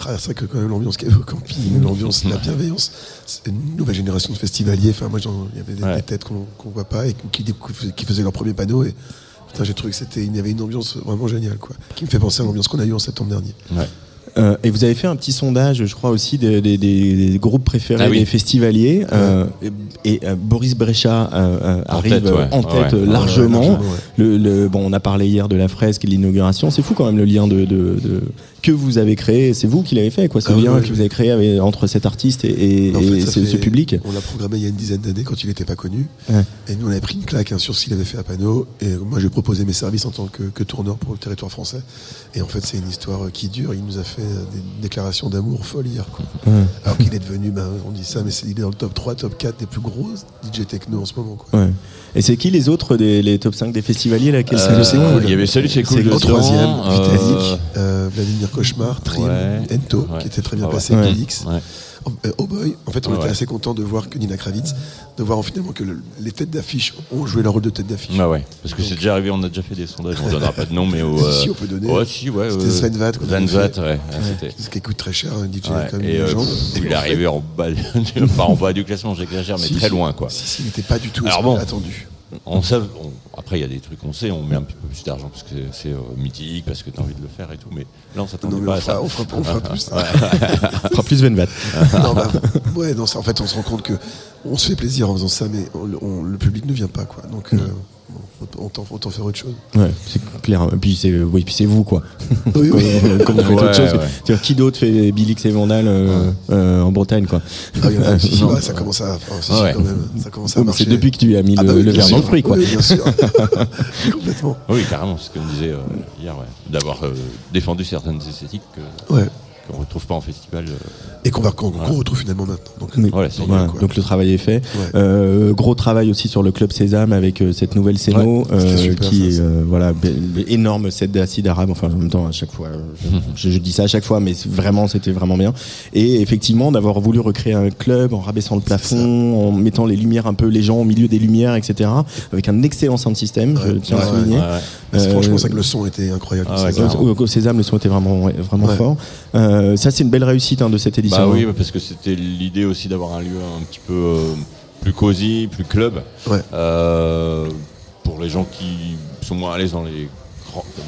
ah, c'est vrai que quand même l'ambiance qu'il y avait au camping, l'ambiance, la bienveillance, c'est une nouvelle génération de festivaliers. Enfin, moi, il y avait des, Ouais. des têtes qu'on qu'on voit pas et qui, qui faisaient leur premier panneau. Et putain, j'ai trouvé que c'était, il y avait une ambiance vraiment géniale, quoi. Qui me fait penser à l'ambiance qu'on a eue en septembre dernier. Ouais. Euh, et vous avez fait un petit sondage, je crois aussi, des, des- des- groupes préférés Ah oui. des festivaliers. euh, et euh, Boris Brecha euh, euh, En arrive tête, ouais. en tête Ouais. largement. Ouais, largement, ouais. Le, le- bon, on a parlé hier de la fresque et de l'inauguration. C'est fou quand même le lien de, de- de- que vous avez créé. C'est vous qui l'avez fait, quoi. Ce Ah lien oui, que vous avez créé avec- entre cet artiste et, et- En fait, et ça ce, fait- ce public. On l'a programmé il y a une dizaine d'années quand il n'était pas connu. Ouais. Et nous, on avait pris une claque hein, sur ce qu'il avait fait à Pano. Et moi, j'ai proposé mes services en tant que, que tourneur pour le territoire français. Et en fait, c'est une histoire qui dure. Il nous a fait des déclarations d'amour folles hier. Quoi. Ouais. Alors qu'il est devenu, ben, on dit ça, mais c'est- il est dans le top 3, top 4 des plus gros DJ techno en ce moment. Quoi. Ouais. Et c'est qui les autres des les top 5 des festivaliers là Euh, c'est cool. Il y avait Salut, c'est cool. C'est dedans, troisième, euh, Vitalik, euh, Vladimir Cauchemar, Trim, ouais, Ento, ouais, qui était très bien crois, passé. Oh, euh, Oh Boy, en fait, on était assez content de voir que Nina Kravitz, de voir finalement que le- les têtes d'affiche ont joué leur rôle de tête d'affiche. Ah ouais, parce que c'est déjà arrivé, on a déjà fait des sondages, on donnera pas de nom, mais au. Si, on peut donner. Ouais, si, ouais. C'était Sven qu'on Sven fait. ouais. Ce qui coûte très cher, un DJ comme une et euh, il est arrivé en bas, en bas du classement, j'exagère, mais très loin quoi. Si, si, il n'était pas du tout attendu. On sait, on- après il y a des trucs qu'on sait, on met un petit peu plus d'argent parce que c'est euh, mythique, parce que tu as envie de le faire et tout, mais là on s'attendait Non, mais pas on à ça. fera, on fera, on fera plus ça. On fera plus Venvat. non, bah, ouais, non, ça, en fait, on se rend compte que on se fait plaisir en faisant ça, mais on- on- le public ne vient pas, quoi. Donc, euh, autant, autant faire autre chose. Ouais, c'est clair. Et puis c'est oui, puis c'est vous quoi. Oui, oui. comme vous faites Ouais, autre chose. ouais. Qui d'autre fait Bilix et Vandal euh, euh, en Bretagne quoi? Ah, il y en a- si, ouais, ça commence à, enfin, si, Ouais. quand même, ça commence à marcher. C'est depuis que tu as mis Ah le, bah oui, le verre dans le fruit quoi. Oui, bien sûr. Complètement. Oui, carrément, c'est ce qu'on disait euh, hier, ouais. d'avoir euh, défendu certaines esthétiques que- Ouais. Qu'on ne retrouve pas en festival. euh. Et qu'on va qu'on retrouve finalement maintenant. Donc, Voilà, voilà, le travail est fait. Ouais. Euh, gros travail aussi sur le club Sésame avec euh, cette nouvelle scéno Ouais, euh, qui ça, est euh, voilà énorme set d'acide arabe. Enfin en même temps à chaque fois, je, je dis ça à chaque fois, mais vraiment c'était vraiment bien. Et effectivement d'avoir voulu recréer un club en rabaissant le plafond, en mettant les lumières un peu les gens au milieu des lumières, etc. Avec un excellent sound system, je Ouais, tiens à ouais, souligner. Ouais, ouais. c'est- franchement, c'est que le son était incroyable. Ah. Au, Sésame, le son était vraiment, vraiment Ouais. fort. Euh, ça, c'est une belle réussite hein, de cette édition. Bah hein. oui, parce que c'était l'idée aussi d'avoir un lieu un petit peu euh, plus cosy, plus club, Ouais. euh, pour les gens qui sont moins à l'aise dans, les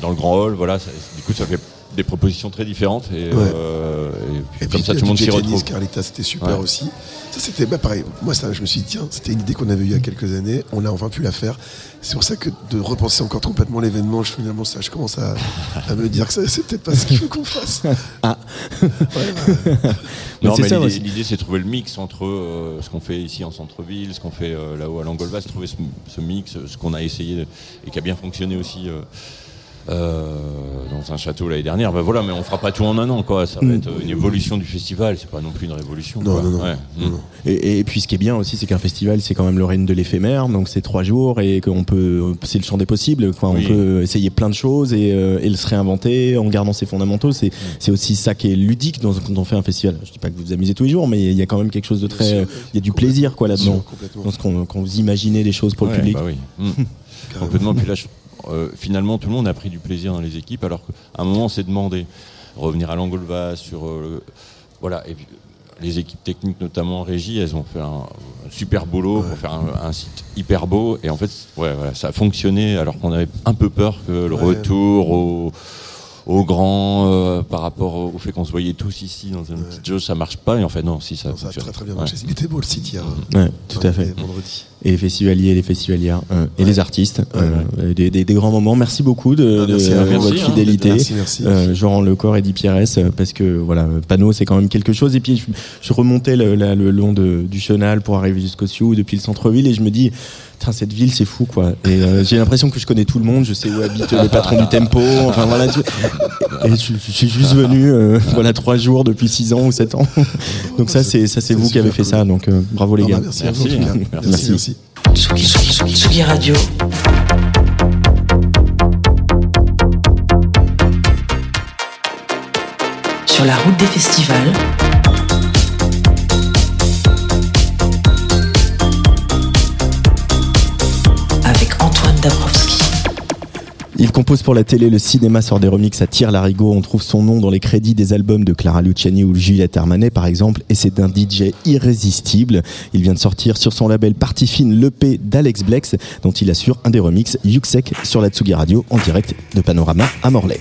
dans le grand hall. Voilà, ça- du coup, ça fait des propositions très différentes et, euh, et puis Et comme puis, ça, tout le monde s'y retrouve. Carlita, c'était super Ouais. aussi. Ça, c'était bah, pareil. Moi, ça, je me suis dit, tiens, c'était une idée qu'on avait eue il y a quelques années. On a enfin pu la faire. C'est pour ça que de repenser encore complètement l'événement, je, finalement, ça, je commence à, à me dire que c'est peut-être pas ce qu'il faut qu'on fasse. Ah. Ouais, bah, Non, c'est mais l'idée- c'est de trouver le mix entre euh, ce qu'on fait ici en centre-ville, ce qu'on fait euh, là-haut à Langolvas, trouver ce, ce mix, ce qu'on a essayé et qui a bien fonctionné aussi dans un château l'année dernière. Ben voilà, mais on fera pas tout en un an, quoi. Ça va Mm. être euh, une évolution du festival, c'est pas non plus une révolution. Non, quoi. non, non. Ouais. Non, Mm. non. Et, et puis ce qui est bien aussi, c'est qu'un festival, c'est quand même le règne de l'éphémère, donc c'est trois jours et qu'on peut, c'est le champ des possibles. Quoi. Oui. On peut essayer plein de choses et, euh, et le se réinventer en gardant ses fondamentaux. C'est, c'est aussi ça qui est ludique dans, quand on fait un festival. Je dis pas que vous vous amusez tous les jours, mais il y a quand même quelque chose de très, il y a du plaisir quoi là-dedans. quand vous imaginez des choses pour Ouais, le public. bah oui. Mm. Complètement. Puis là, je- euh, finalement, tout le monde a pris du plaisir dans les équipes, alors qu'à un moment, on s'est demandé revenir à Langolva sur euh, le- voilà. Et puis, les équipes techniques, notamment en régie, elles ont fait un, un super boulot pour faire un, un site hyper beau. Et en fait, ouais, voilà, ça a fonctionné, alors qu'on avait un peu peur que le Ouais. retour au au grand euh, par rapport au, fait qu'on se voyait tous ici dans une petite jauge ça marche pas et en fait non si ça Non, ça a très très bien Ouais. marché. Il était beau le site hier. Ouais, tout à fait. Vendredi. Et les festivaliers, les festivalières euh, et les artistes. euh, des, des- des grands moments. Merci beaucoup de, Ah, de, merci vous. votre Merci, hein. fidélité. Merci, merci. Euh, Jean Lecor et Eddie Pierres, euh, parce que voilà, Panneau c'est quand même quelque chose. Et puis je, je remontais le, la- le long de, du chenal pour arriver jusqu'au Sioux depuis le centre-ville et je me dis. Cette ville, c'est fou, quoi. Et euh, j'ai l'impression que je connais tout le monde. Je sais où habite le patron du Tempo. Enfin voilà. tu- Et je, je suis juste venu, euh, voilà, trois jours depuis six ans ou sept ans. Donc ça, c'est ça, c'est vous qui avez fait cool. ça. Donc euh, bravo les Non, gars. bah, merci, à vous, Merci. Merci. Merci, Tsugi, Tsugi, Tsugi Radio. Sur la route des festivals. Il compose pour la télé, le cinéma sort des remixes à Tire Larigot. On trouve son nom dans les crédits des albums de Clara Luciani ou Juliette Armanet, par exemple. Et c'est un DJ irrésistible. Il vient de sortir sur son label Party Fine l'EP d'Alex Blex, dont il assure un des remixes, Yuxek, sur la Tsugi Radio, en direct de Panorama à Morlaix.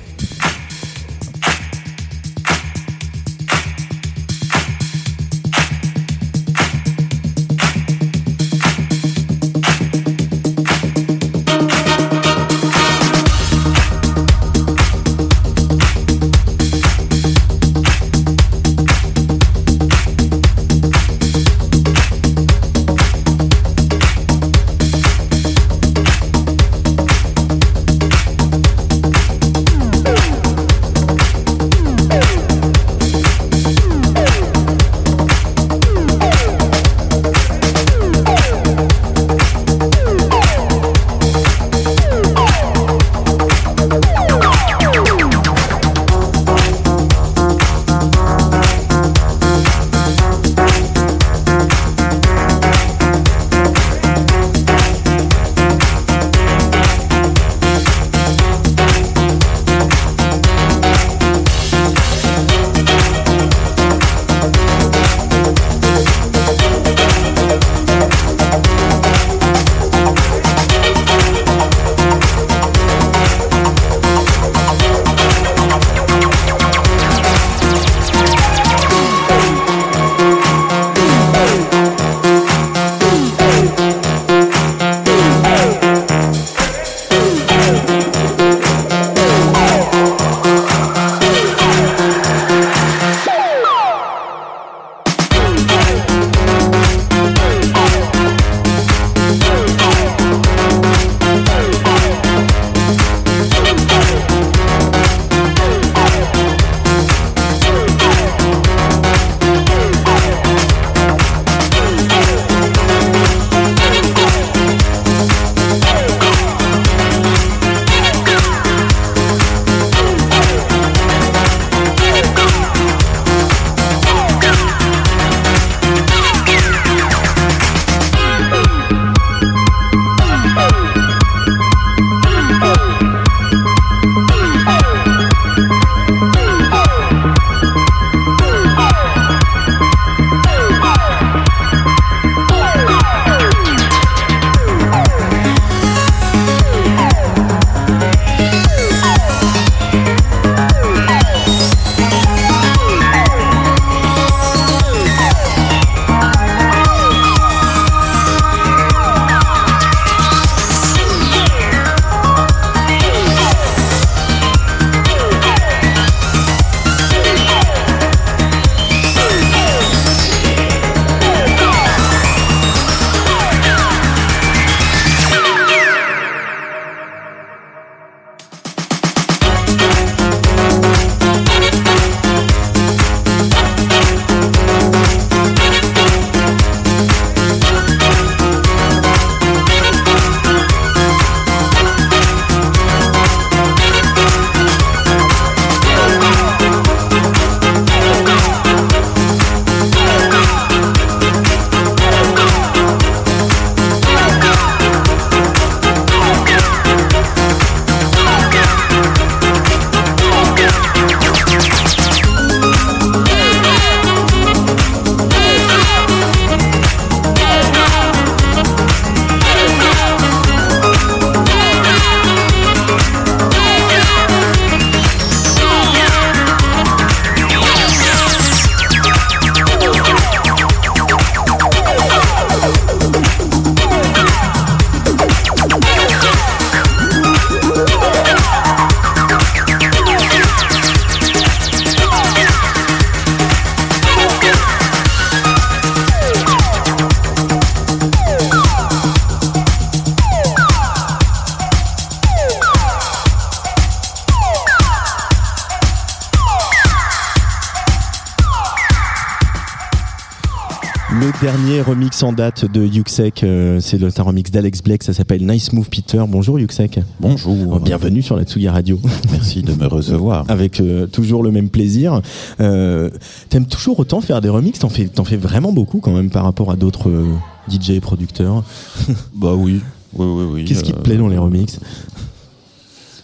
Remix en date de Yuxek, euh, c'est le un remix d'Alex Blake, ça s'appelle Nice Move Peter. Bonjour Yuxek. Bonjour. Bienvenue sur la Tsugi Radio. Merci de me recevoir. Avec euh, toujours le même plaisir. Euh, T'aimes toujours autant faire des remixes? T'en fais, fais vraiment beaucoup quand même par rapport à d'autres euh, DJ et producteurs. bah oui. Oui, oui, oui. Qu'est-ce qui te plaît dans les remixes?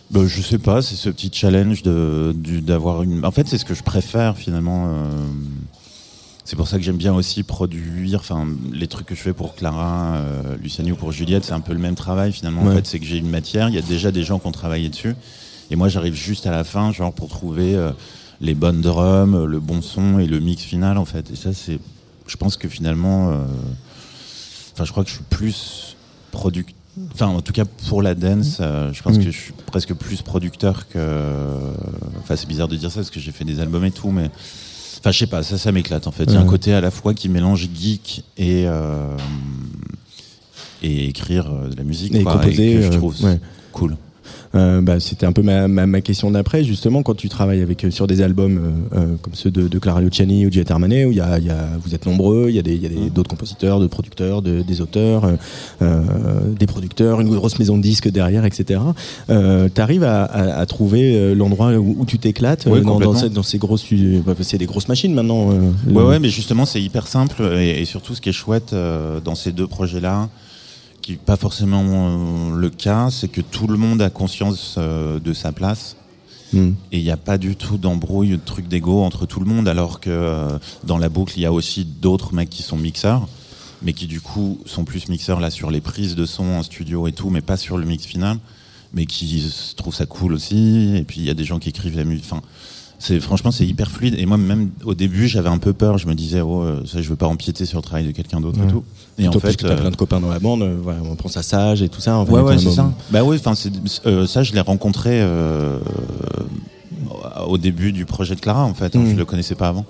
Bah, Je sais pas, c'est ce petit challenge de d'avoir une. En fait, c'est ce que je préfère finalement. Euh, C'est pour ça que j'aime bien aussi produire. Enfin, les trucs que je fais pour Clara, euh, Luciani ou pour Juliette, c'est un peu le même travail finalement. Ouais. En fait, c'est que j'ai une matière. Il y a déjà des gens qui ont travaillé dessus, et moi, j'arrive juste à la fin, genre pour trouver euh, les bonnes drums, le bon son et le mix final en fait. Et ça, c'est. Je pense que finalement. euh, Enfin, je crois que je suis plus producteur. Enfin, en tout cas, pour la dance, euh, je pense Mm. que je suis presque plus producteur que. Enfin, c'est bizarre de dire ça parce que j'ai fait des albums et tout, mais. Enfin, je sais pas, ça, ça m'éclate en fait. Il y a un côté à la fois qui mélange geek et. euh, et écrire euh, de la musique. Et quoi, composer, que je euh, trouve ouais. cool. Euh, bah, C'était un peu ma, ma, ma question d'après, justement, quand tu travailles avec, euh, sur des albums euh, comme ceux de, de Clara Luciani ou Jet Armanet, où il y a, y a, vous êtes nombreux, il y a des- d'autres compositeurs, d'autres producteurs, de- des auteurs, euh, des producteurs, une grosse maison de disques derrière, etc. Tu arrives à, à, à trouver l'endroit où, où tu t'éclates dans, ces, dans ces grosses... bah, C'est des grosses machines maintenant. Ouais, le- ouais, mais justement, c'est hyper simple et, et surtout, ce qui est chouette dans ces deux projets-là, qui n'est pas forcément euh, le cas, c'est que tout le monde a conscience euh, de sa place. Hmm. Et il n'y a pas du tout d'embrouille, de truc d'ego entre tout le monde, alors que euh, dans la boucle, il y a aussi d'autres mecs qui sont mixeurs, mais qui du coup sont plus mixeurs là sur les prises de son en studio et tout, mais pas sur le mix final, mais qui trouvent ça cool aussi. Et puis il y a des gens qui écrivent la musique. Enfin, c'est franchement c'est hyper fluide. Et moi même au début j'avais un peu peur. Je me disais oh euh, ça je veux pas empiéter sur le travail de quelqu'un d'autre Ouais. et tout. Et en fait t'as euh, plein de copains dans la bande, euh, voilà, on prend ça sage et tout ça. Ouais, y a ouais, c'est ça. Bah oui, enfin, euh, ça, je l'ai rencontré euh, au début du projet de Clara, en fait. hein, Mm. Je le connaissais pas avant.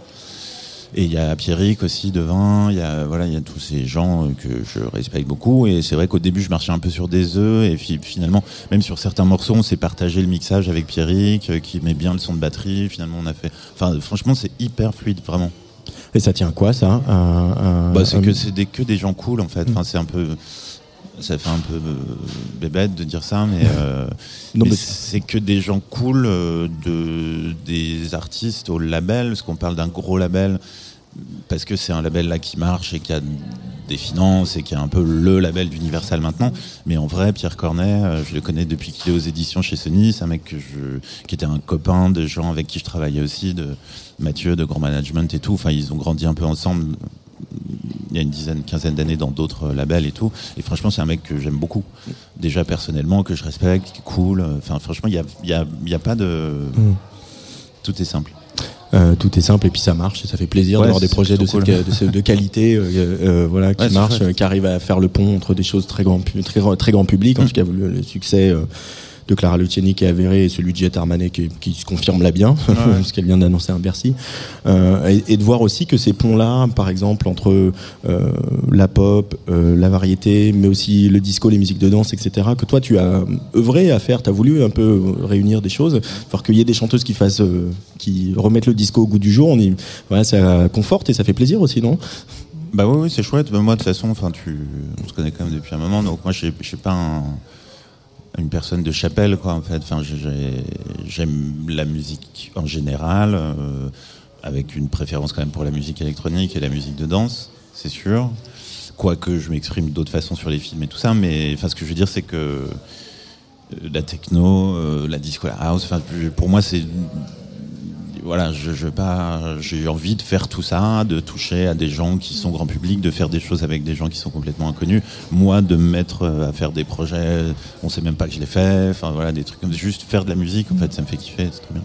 Et il y a Pierrick aussi devant, il y a voilà, il y a tous ces gens euh, que je respecte beaucoup. Et c'est vrai qu'au début, je marchais un peu sur des œufs. Et fi- finalement, même sur certains morceaux, on s'est partagé le mixage avec Pierrick, euh, qui met bien le son de batterie. Finalement, on a fait. Enfin, franchement, c'est hyper fluide, vraiment. Et ça tient à quoi ça? Bah, c'est que c'est des, que des gens cool en fait. Enfin, c'est un peu, ça fait un peu euh, bébête de dire ça, mais, euh, Non, mais mais c'est que des gens cool, euh, de des artistes au label, parce qu'on parle d'un gros label, parce que c'est un label là qui marche et qui a des finances et qui est un peu le label d'Universal maintenant. Mais en vrai, Pierre Cornet, je le connais depuis qu'il est aux éditions chez Sony. C'est un mec que je, qui était un copain de gens avec qui je travaillais aussi, de Mathieu, de Grand Management et tout. Enfin, ils ont grandi un peu ensemble il y a une dizaine, quinzaine d'années dans d'autres labels et tout. Et franchement, c'est un mec que j'aime beaucoup. Déjà personnellement, que je respecte, qui est cool. Enfin, franchement, il n'y a, y a, y a pas de. Mm. Tout est simple. Euh, tout est simple et puis ça marche et ça fait plaisir Ouais, d'avoir des projets de, plutôt cette, de, ce- de qualité euh, euh, voilà qui Ouais, marchent qui arrivent à faire le pont entre des choses très grand très, très grand public en Mm. tout cas le, le succès de Clara Luciani qui est avéré et celui de Jet Armanet qui, qui se confirme là bien parce qu'elle vient d'annoncer un Bercy. Euh, et, et de voir aussi que ces ponts là par exemple entre euh, la pop euh, la variété mais aussi le disco les musiques de danse etc que toi tu as œuvré à faire tu as voulu un peu réunir des choses voir qu'il y ait des chanteuses qui fassent qui remettent le disco au goût du jour on y, voilà, ça conforte et ça fait plaisir aussi non? Bah oui, oui c'est chouette. Moi, de toute façon, enfin, tu, on se connaît quand même depuis un moment, donc moi, je suis pas un- une personne de chapelle, quoi, en fait. Enfin, j'ai- j'ai- j'aime la musique en général, euh, avec une préférence quand même pour la musique électronique et la musique de danse, c'est sûr. Quoique je m'exprime d'autres façons sur les films et tout ça, mais enfin, ce que je veux dire, c'est que euh, la techno, euh, la disco, la house, pour moi, c'est voilà, je, je pas, j'ai envie de faire tout ça, de toucher à des gens qui sont grand public, de faire des choses avec des gens qui sont complètement inconnus. Moi, de me mettre euh, à faire des projets, on sait même pas que je les fais. Enfin voilà, des trucs comme juste faire de la musique. En fait, ça me fait kiffer, c'est très bien.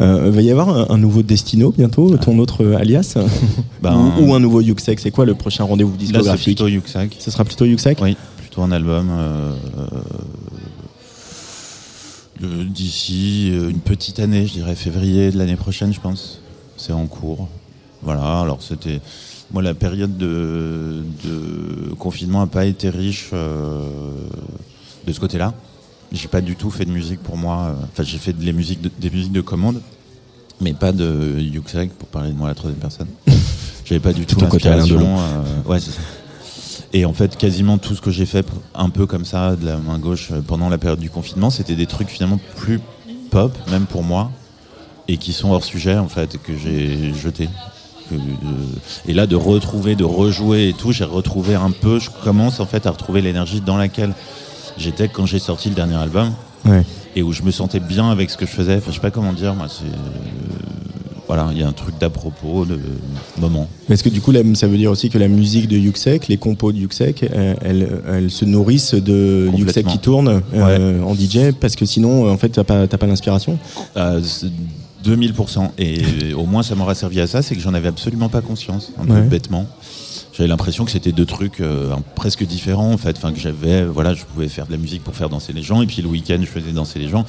euh, va y avoir un, nouveau Destino bientôt ton autre euh, alias Ben, ou, ou un nouveau Yuxek c'est quoi le prochain rendez-vous Là, c'est discographique plutôt Yuxak. ce sera plutôt Yuxek Oui, plutôt un album. euh, D'ici euh, une petite année, je dirais février de l'année prochaine, je pense. C'est en cours. Voilà, alors c'était. Moi, la période de, de confinement n'a pas été riche euh, de ce côté-là. J'ai pas du tout fait de musique pour moi. euh, Enfin, j'ai fait de les musiques de- des musiques de commande, mais pas de Yuxek pour parler de moi à la troisième personne. J'avais pas du tout l'inspiration. Euh, ouais, c'est ça. Et en fait, quasiment tout ce que j'ai fait, un peu comme ça, de la main gauche, euh, pendant la période du confinement, c'était des trucs finalement plus pop, même pour moi, et qui sont hors sujet, en fait, que j'ai jeté. De- Et là, de retrouver, de rejouer et tout, j'ai retrouvé un peu, je commence en fait à retrouver l'énergie dans laquelle j'étais quand j'ai sorti le dernier album, Ouais. et où je me sentais bien avec ce que je faisais. Enfin, je sais pas comment dire, moi, c'est. Euh, Voilà, il y a un truc d'à propos, de moment. Est-ce que du coup, ça veut dire aussi que la musique de Yuxek, les compos de Yuxek, euh, elles, elles se nourrissent de. Yuxek qui tourne euh, en DJ parce que sinon, en fait, t'as pas, pas l'inspiration Euh, c'est 2000%. Et au moins, ça m'aura servi à ça, c'est que j'en avais absolument pas conscience, un Ouais. peu bêtement. J'avais l'impression que c'était deux trucs euh, presque différents, en fait. Enfin, que j'avais, voilà, je pouvais faire de la musique pour faire danser les gens, et puis le week-end, je faisais danser les gens,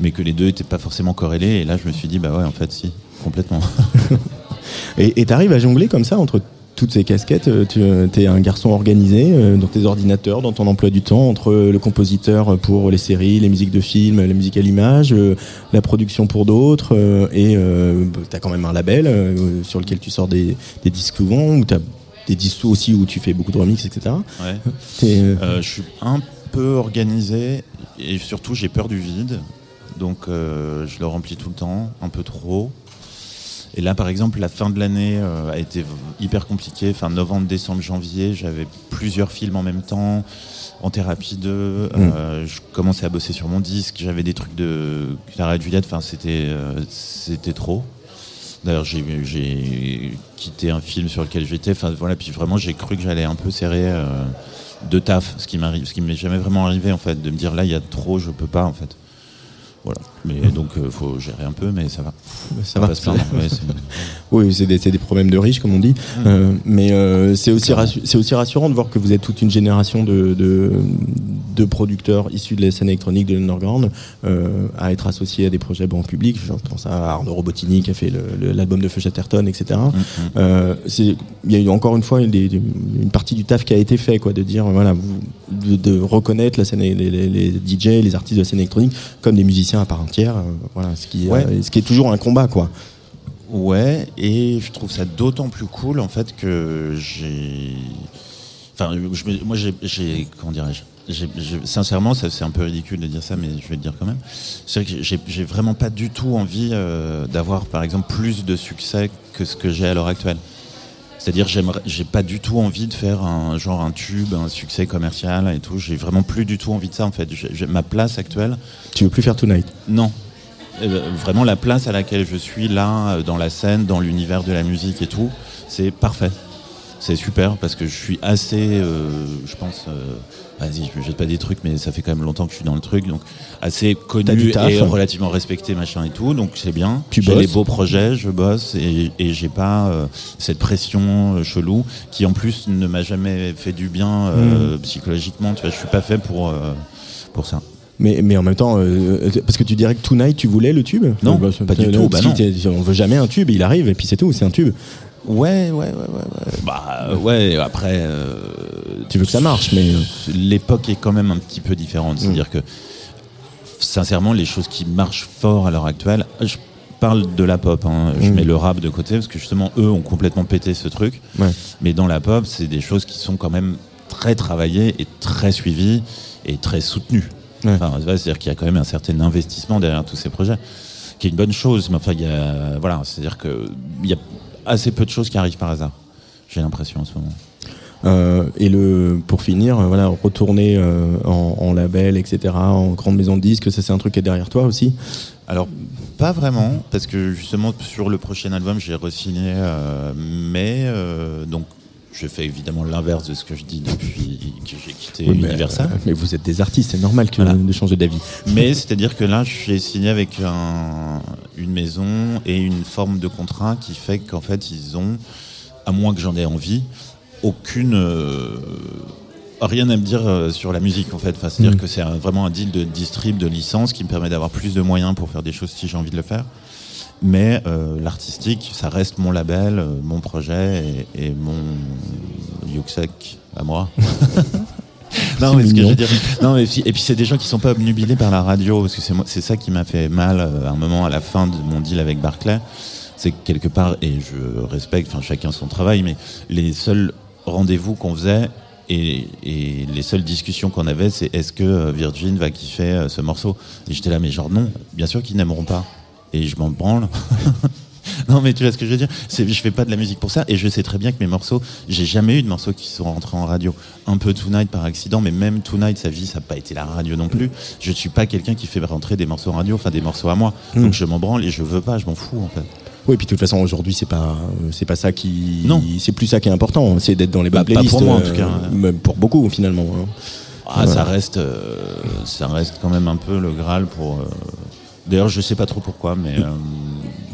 mais que les deux étaient pas forcément corrélés. Et là, je me suis dit, bah ouais, en fait, si, complètement. Et tu arrives à jongler comme ça entre toutes ces casquettes euh, Tu es un garçon organisé euh, dans tes ordinateurs, dans ton emploi du temps, entre le compositeur pour les séries, les musiques de films, la musique à l'image, euh, la production pour d'autres, euh, et tu as quand même un label euh, sur lequel tu sors des, des disques souvent, ou tu as des disques aussi où tu fais beaucoup de remix, etc. Ouais. Euh, Euh, je suis un peu organisé et surtout j'ai peur du vide. Donc euh, je le remplis tout le temps, un peu trop. Et là par exemple la fin de l'année euh, a été hyper compliquée. Fin novembre, décembre, janvier, j'avais plusieurs films en même temps. En thérapie 2, euh, je commençais à bosser sur mon disque, j'avais des trucs de Clara et Juliette, enfin c'était euh, c'était trop. D'ailleurs, j'ai, j'ai quitté un film sur lequel j'étais. Enfin, voilà. Puis vraiment, j'ai cru que j'allais un peu serrer euh, de taf, ce qui m'arrive, ce qui m'est jamais vraiment arrivé en fait, de me dire là, il y a trop, je peux pas en fait. Voilà. Mais donc, euh, faut gérer un peu, mais ça va. ça On va. plaindre. Ouais, Oui, c'est des, des problèmes de riches, comme on dit. Mmh. Euh, mais euh, c'est aussi, rassu- aussi rassurant de voir que vous êtes toute une génération de, de, de producteurs issus de la scène électronique de l'underground euh, à être associés à des projets bon public. Je pense à Arnaud Robotini qui a fait l'album de Feu Chatterton, etc. Mmh, Il y a eu encore une fois des- des- une partie du taf qui a été fait, quoi, de dire voilà, vous- de, de reconnaître la scène, les, les- les DJ, les artistes de la scène électronique comme des musiciens à part entière. euh, voilà, ce qui, Ouais. euh, ce qui est toujours un combat, quoi. Ouais, et je trouve ça d'autant plus cool en fait que j'ai. Enfin, je moi j'ai. Comment dirais-je Sincèrement, ça, c'est un peu ridicule de dire ça, mais je vais le dire quand même. C'est vrai que j'ai- j'ai vraiment pas du tout envie euh, d'avoir, par exemple, plus de succès que ce que j'ai à l'heure actuelle. C'est-à-dire, j'ai pas du tout envie de faire un genre un tube, un succès commercial et tout. J'ai vraiment plus du tout envie de ça en fait. J'ai- ma place actuelle, Tu veux plus faire Tonight? Non. Euh, vraiment la place à laquelle je suis là, euh, dans la scène, dans l'univers de la musique et tout, c'est parfait. C'est super parce que je suis assez, euh, je pense, euh, vas-y, je ne jette pas des trucs, mais ça fait quand même longtemps que je suis dans le truc, donc assez connu taf. et relativement respecté, machin et tout, donc c'est bien. Tu j'ai les beaux projets, je bosse et, et j'ai pas euh, cette pression euh, chelou qui en plus ne m'a jamais fait du bien euh, Hmm. psychologiquement. Tu vois, je suis pas fait pour pour ça. Mais, mais en même temps, euh, parce que tu dirais que Tonight, tu voulais le tube? Non, bah, pas du tout, bah On veut jamais un tube, il arrive et puis c'est tout, c'est un tube. Ouais, ouais, ouais, ouais, ouais. Bah euh, ouais, après. euh, Tu veux que ça marche, mais. euh, L'époque est quand même un petit peu différente. C'est-à-dire que, sincèrement, les choses qui marchent fort à l'heure actuelle, je parle de la pop, hein, je Mm. mets le rap de côté, parce que justement, eux ont complètement pété ce truc. Ouais. Mais dans la pop, c'est des choses qui sont quand même très travaillées et très suivies et très soutenues. Ouais. Enfin, c'est-à-dire qu'il y a quand même un certain investissement derrière tous ces projets, qui est une bonne chose. Mais enfin, il y a, voilà, c'est-à-dire qu'il y a assez peu de choses qui arrivent par hasard. J'ai l'impression en ce moment. Euh, et le, pour finir, euh, voilà, retourner euh, en, en label, etc., en grande maison de disques, ça c'est un truc qui est derrière toi aussi? Alors, pas vraiment, parce que justement, sur le prochain album, j'ai re-signé, euh, mais euh, donc, je fais évidemment l'inverse de ce que je dis depuis que j'ai quitté Oui, mais, Universal. euh, mais vous êtes des artistes, c'est normal que, Voilà. de changer d'avis. Mais c'est-à-dire que là, j'ai signé avec un- une maison et une forme de contrat qui fait qu'en fait, ils ont, à moins que j'en ai envie, aucune. euh, rien à me dire euh, sur la musique en fait. Enfin, c'est-à-dire Mm. que c'est vraiment un deal de distrib, de licence qui me permet d'avoir plus de moyens pour faire des choses si j'ai envie de le faire. Mais euh, l'artistique, ça reste mon label, euh, mon projet et, et mon Yuxek à moi. non, mais ce que je veux dire. Non, et puis, c'est des gens qui sont pas obnubilés par la radio, parce que c'est ça qui m'a fait mal euh, à un moment à la fin de mon deal avec Barclay. c'est que quelque part, et je respecte, enfin chacun son travail, mais les seuls rendez-vous qu'on faisait et, et les seules discussions qu'on avait, c'est est-ce que Virgin va kiffer ce morceau? Et j'étais là, mais genre non, bien sûr qu'ils n'aimeront pas. Et je m'en branle. non, mais tu vois ce que je veux dire? C'est, Je fais pas de la musique pour ça, et je sais très bien que mes morceaux, j'ai jamais eu de morceaux qui sont rentrés en radio. Un peu Tonight par accident, mais même Tonight, sa vie, ça n'a pas été la radio non plus. Je suis pas quelqu'un qui fait rentrer des morceaux en radio, enfin des morceaux à moi. Mm. Donc je m'en branle et je veux pas, je m'en fous en fait. Oui, puis de toute façon, aujourd'hui, c'est pas, c'est pas ça qui. Non. C'est plus ça qui est important. C'est d'être dans les Bah, pas playlists. pour moi, en euh, tout cas. Même pour beaucoup, finalement. hein. Ah, ça reste, euh, ça reste quand même un peu le Graal pour. euh, D'ailleurs, je sais pas trop pourquoi, mais euh,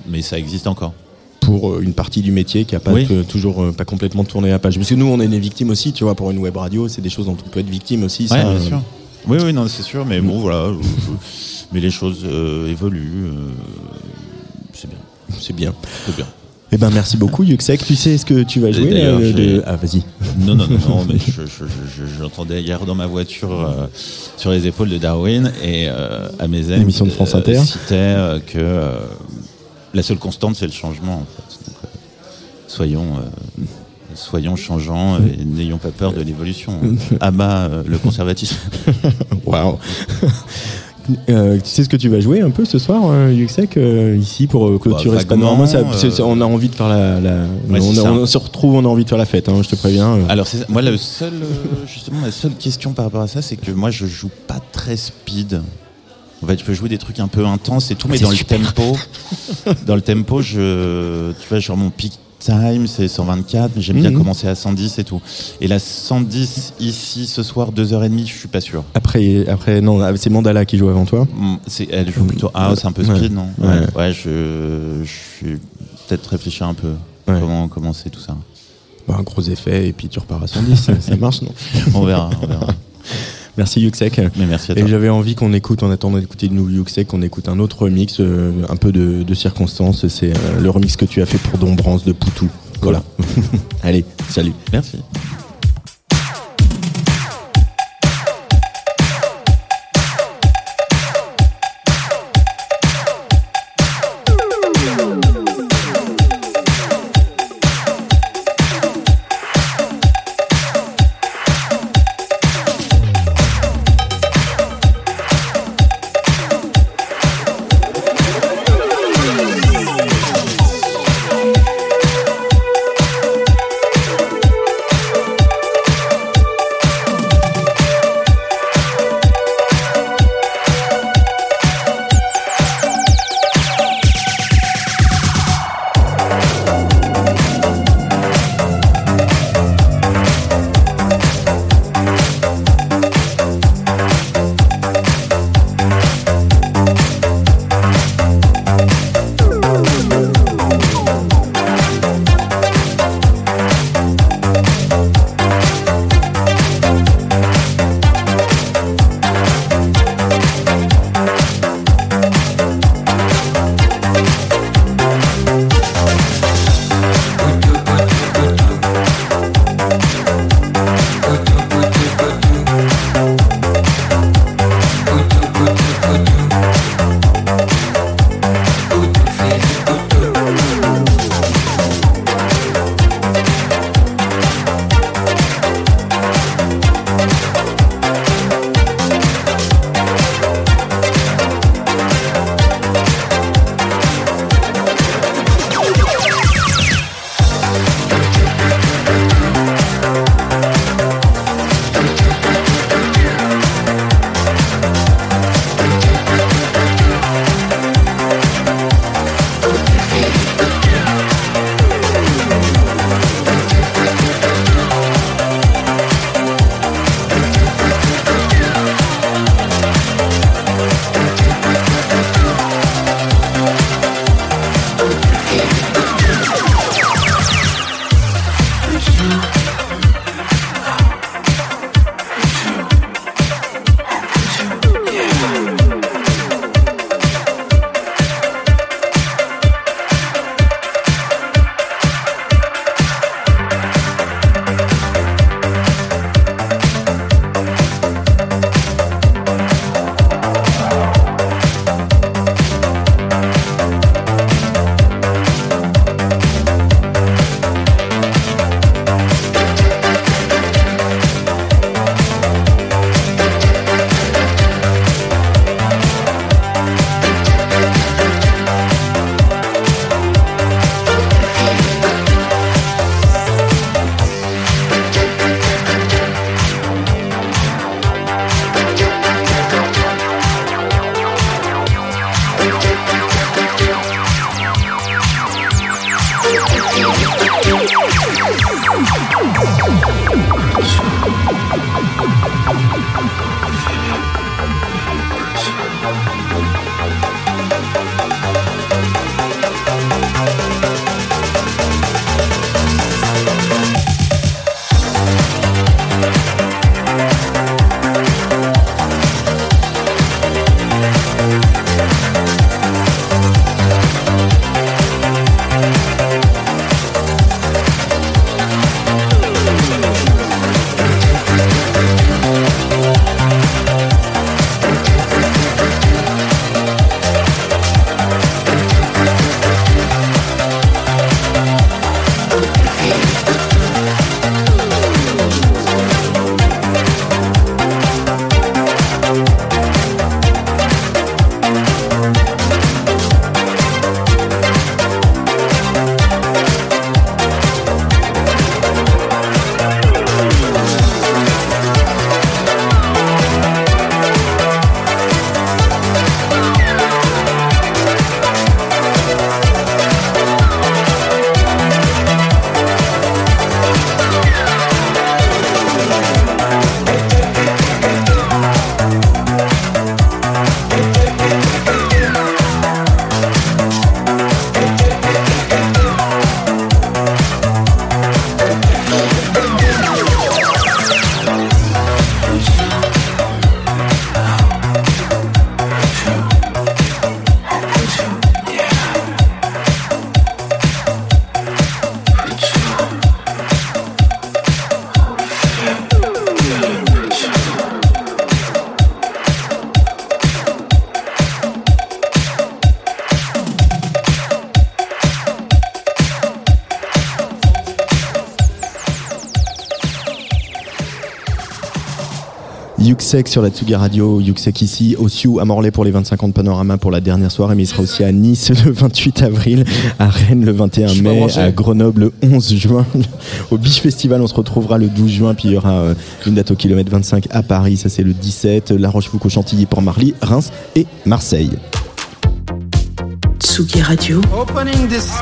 mais ça existe encore. Pour euh, une partie du métier qui a pas Oui. t- toujours euh, pas complètement tourné à page. Parce que nous, on est des victimes aussi, tu vois, pour une web radio, c'est des choses dont on peut être victime aussi. Ouais, ça, bien euh, sûr. Oui, oui, non, c'est sûr, mais bon, voilà. je- je- mais les choses euh, évoluent. euh, c'est bien, C'est bien. c'est bien. Eh ben, merci beaucoup, Yuxek. Tu sais ce que tu vas jouer euh, de- Ah, vas-y. Non, non, non, non, mais je- je- je- je- j'entendais hier dans ma voiture euh, sur les épaules de Darwin et euh, à mes amis. L'émission de France Inter. citait euh, que euh, la seule constante, c'est le changement. En fait. Donc, euh, soyons, euh, soyons changeants et n'ayons pas peur de l'évolution. Euh, le conservatisme. Waouh. Euh, tu sais ce que tu vas jouer un peu ce soir, euh, Yuxek, euh, ici pour euh, clôturer Bah, ce panorama vaguement, ça, euh, On a envie de faire la. la- Ouais, on, se retrouve, on a envie de faire la fête, hein, je te préviens. Alors moi le seul euh, justement la seule question par rapport à ça c'est que moi je joue pas très speed. En fait, je peux jouer des trucs un peu intenses et tout, mais dans le tempo, dans le tempo, je, tu vois, genre mon peak time c'est 124, mais j'aime bien Mhm. commencer à 110 et tout. Et la 110 ici ce soir 2h30, je suis pas sûr. Après, après, non, ah, c'est Mandala qui joue avant toi. Mm, elle joue plutôt house, un peu speed, non Ouais. ouais, je, je suis peut-être réfléchir un peu comment commencer tout ça. Bah, un gros effet et puis tu repars à 110, ça, ça marche, non On verra, on verra. Merci Yuxek. Mais merci à toi. Et j'avais envie qu'on écoute, en attendant d'écouter de nouveau Yuxek, qu'on écoute un autre remix, euh, un peu de, de circonstance. C'est euh, le remix que tu as fait pour Dombrance de Poutou. Voilà. Allez, salut. Merci. Yuxek sur la Tsugi Radio, Yuxek ici, au Sioux à Morlaix pour les 25 ans de Panorama pour la dernière soirée, mais il sera aussi à Nice le 28 avril, à Rennes le 21 suis pas mai, à Grenoble le 11 juin. Au Biche Festival, on se retrouvera le 12 juin, puis il y aura euh, une date au kilomètre 25 à Paris, ça c'est le 17, La Rochefoucauld, Chantilly, Port-Marly, Reims et Marseille. Tsugi Radio, Opening this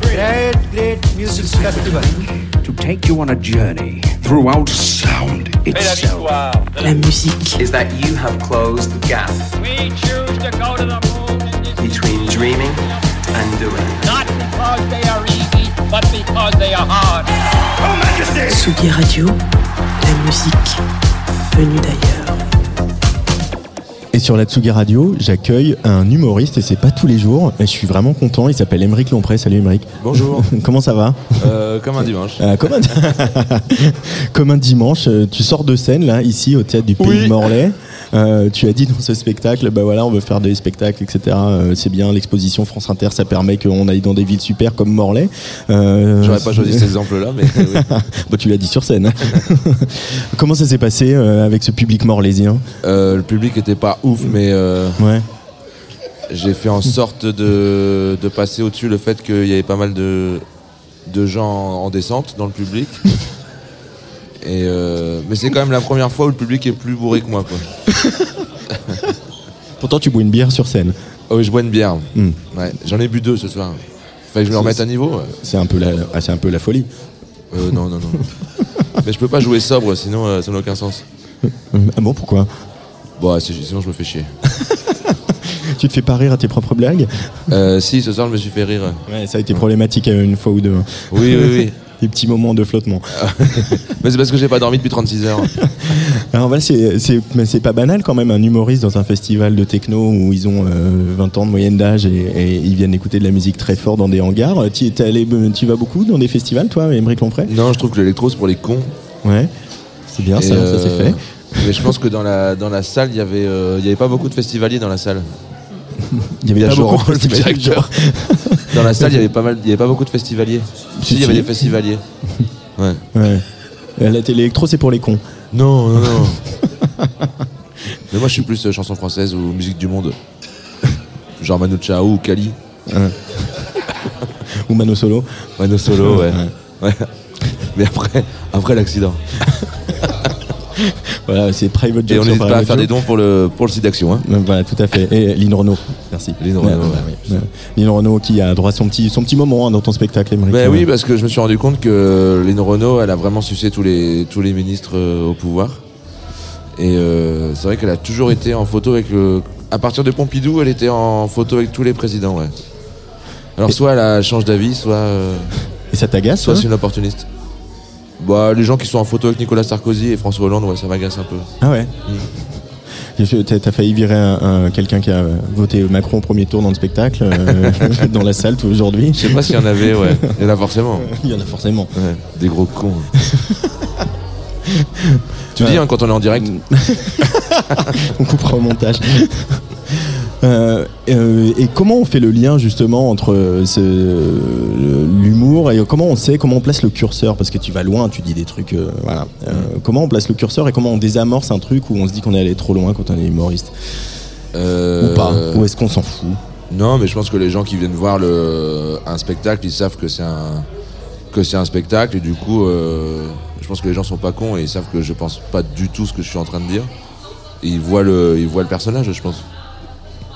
great, great music festival to take you on a journey throughout sound itself. la musique, is that you have closed the gap We choose to go to the moon between dreaming and doing. not because they are easy, but because they are hard. Tsugi Radio, la musique venue d'ailleurs. Et sur la Tsugi Radio, j'accueille un humoriste et c'est pas tous les jours. Et je suis vraiment content. Il s'appelle Émeric Lompré. Salut Émeric. Bonjour. Comment ça va? Euh, comme un dimanche. Euh, comme, un... comme un dimanche, euh, tu sors de scène là, ici au théâtre du Pays Oui. de Morlaix. Euh, tu as dit dans ce spectacle, bah voilà, on veut faire des spectacles, etc. Euh, c'est bien, l'exposition France Inter, ça permet qu'on aille dans des villes super comme Morlaix. Euh, J'aurais pas choisi cet exemple-là, mais oui. Bah, tu l'as dit sur scène. Comment ça s'est passé avec ce public morlaisien? Le public était pas ouf, mais Ouais. j'ai fait en sorte de, de passer au-dessus le fait qu'il y avait pas mal de, de gens en descente dans le public. Et euh, mais c'est quand même la première fois où le public est plus bourré que moi. Quoi. Pourtant, tu bois une bière sur scène. Oh oui, je bois une bière. Hmm. Ouais, J'en ai bu deux ce soir. Fallait que je me remette à niveau. C'est un peu la, ah, c'est un peu la folie. Euh, non, non, non. mais je peux pas jouer sobre, sinon euh, ça n'a aucun sens. Ah bon, pourquoi? Bon, c'est- sinon je me fais chier. Tu te fais pas rire à tes propres blagues? Euh, si, ce soir je me suis fait rire. Ouais, ça a été problématique une fois ou deux. Oui, oui, oui. Des petits moments de flottement. Mais c'est parce que j'ai pas dormi depuis 36 heures. Alors voilà, c'est, c'est, mais c'est pas banal quand même, un humoriste dans un festival de techno où ils ont euh, 20 ans de moyenne d'âge et, et ils viennent écouter de la musique très fort dans des hangars. Euh, Tu, tu vas beaucoup dans des festivals, toi, Émeric Lompré? Non, je trouve que l'électro c'est pour les cons. Ouais, c'est bien, Et, ça, ça c'est euh, fait. Mais je pense que dans la, dans la salle, il y avait, euh, il y avait pas beaucoup de festivaliers dans la salle. Il y avait de le directeur. Dans la salle, il y avait pas mal, il y avait pas beaucoup de festivaliers. Si, il y avait des festivaliers. Ouais. Ouais. Euh, La télé électro, c'est pour les cons. Non, non, non. Mais moi, je suis plus euh, chanson française ou musique du monde. Genre Manu Chao ou Kali. Ou Mano Solo. Mano Solo, ouais. ouais. Mais après, après l'accident. Voilà, c'est Private Et on n'hésite pas à faire des dons pour le, pour le site d'action. Hein. Euh, Voilà, tout à fait. Et Lynn Renault, merci. Lynn Renault, Ouais, ouais. Lynn Renault qui a droit à son petit, son petit moment hein, dans ton spectacle, Émeric. Ben oui, parce que je me suis rendu compte que Lynn Renault, elle a vraiment sucé tous les, tous les ministres euh, au pouvoir. Et euh, c'est vrai qu'elle a toujours été en photo avec le. À partir de Pompidou, elle était en photo avec tous les présidents, ouais. Alors soit elle a- change d'avis, soit, euh, Et ça t'agace, soit toi c'est une opportuniste. Bah, les gens qui sont en photo avec Nicolas Sarkozy et François Hollande, ouais, ça m'agace un peu. Ah ouais Je- T'as failli virer un, un- quelqu'un qui a voté Macron au premier tour dans le spectacle, euh, dans la salle tout aujourd'hui. Je sais pas s'il y en avait, ouais. Il y en a forcément. Il y en a forcément. Ouais, des gros cons. tu dis hein, quand on est en direct On coupera au montage. Euh, euh, et comment on fait le lien justement entre euh, l'humour et comment on sait comment on place le curseur? Parce que tu vas loin, tu dis des trucs, voilà. Euh, comment on place le curseur et comment on désamorce un truc où on se dit qu'on est allé trop loin quand on est humoriste? Ou pas Ou est-ce qu'on s'en fout? Non, mais je pense que les gens qui viennent voir le, un spectacle, ils savent que c'est un que c'est un spectacle et du coup, euh, je pense que les gens sont pas cons et ils savent que je pense pas du tout ce que je suis en train de dire. Et ils voient le, ils voient le personnage, je pense.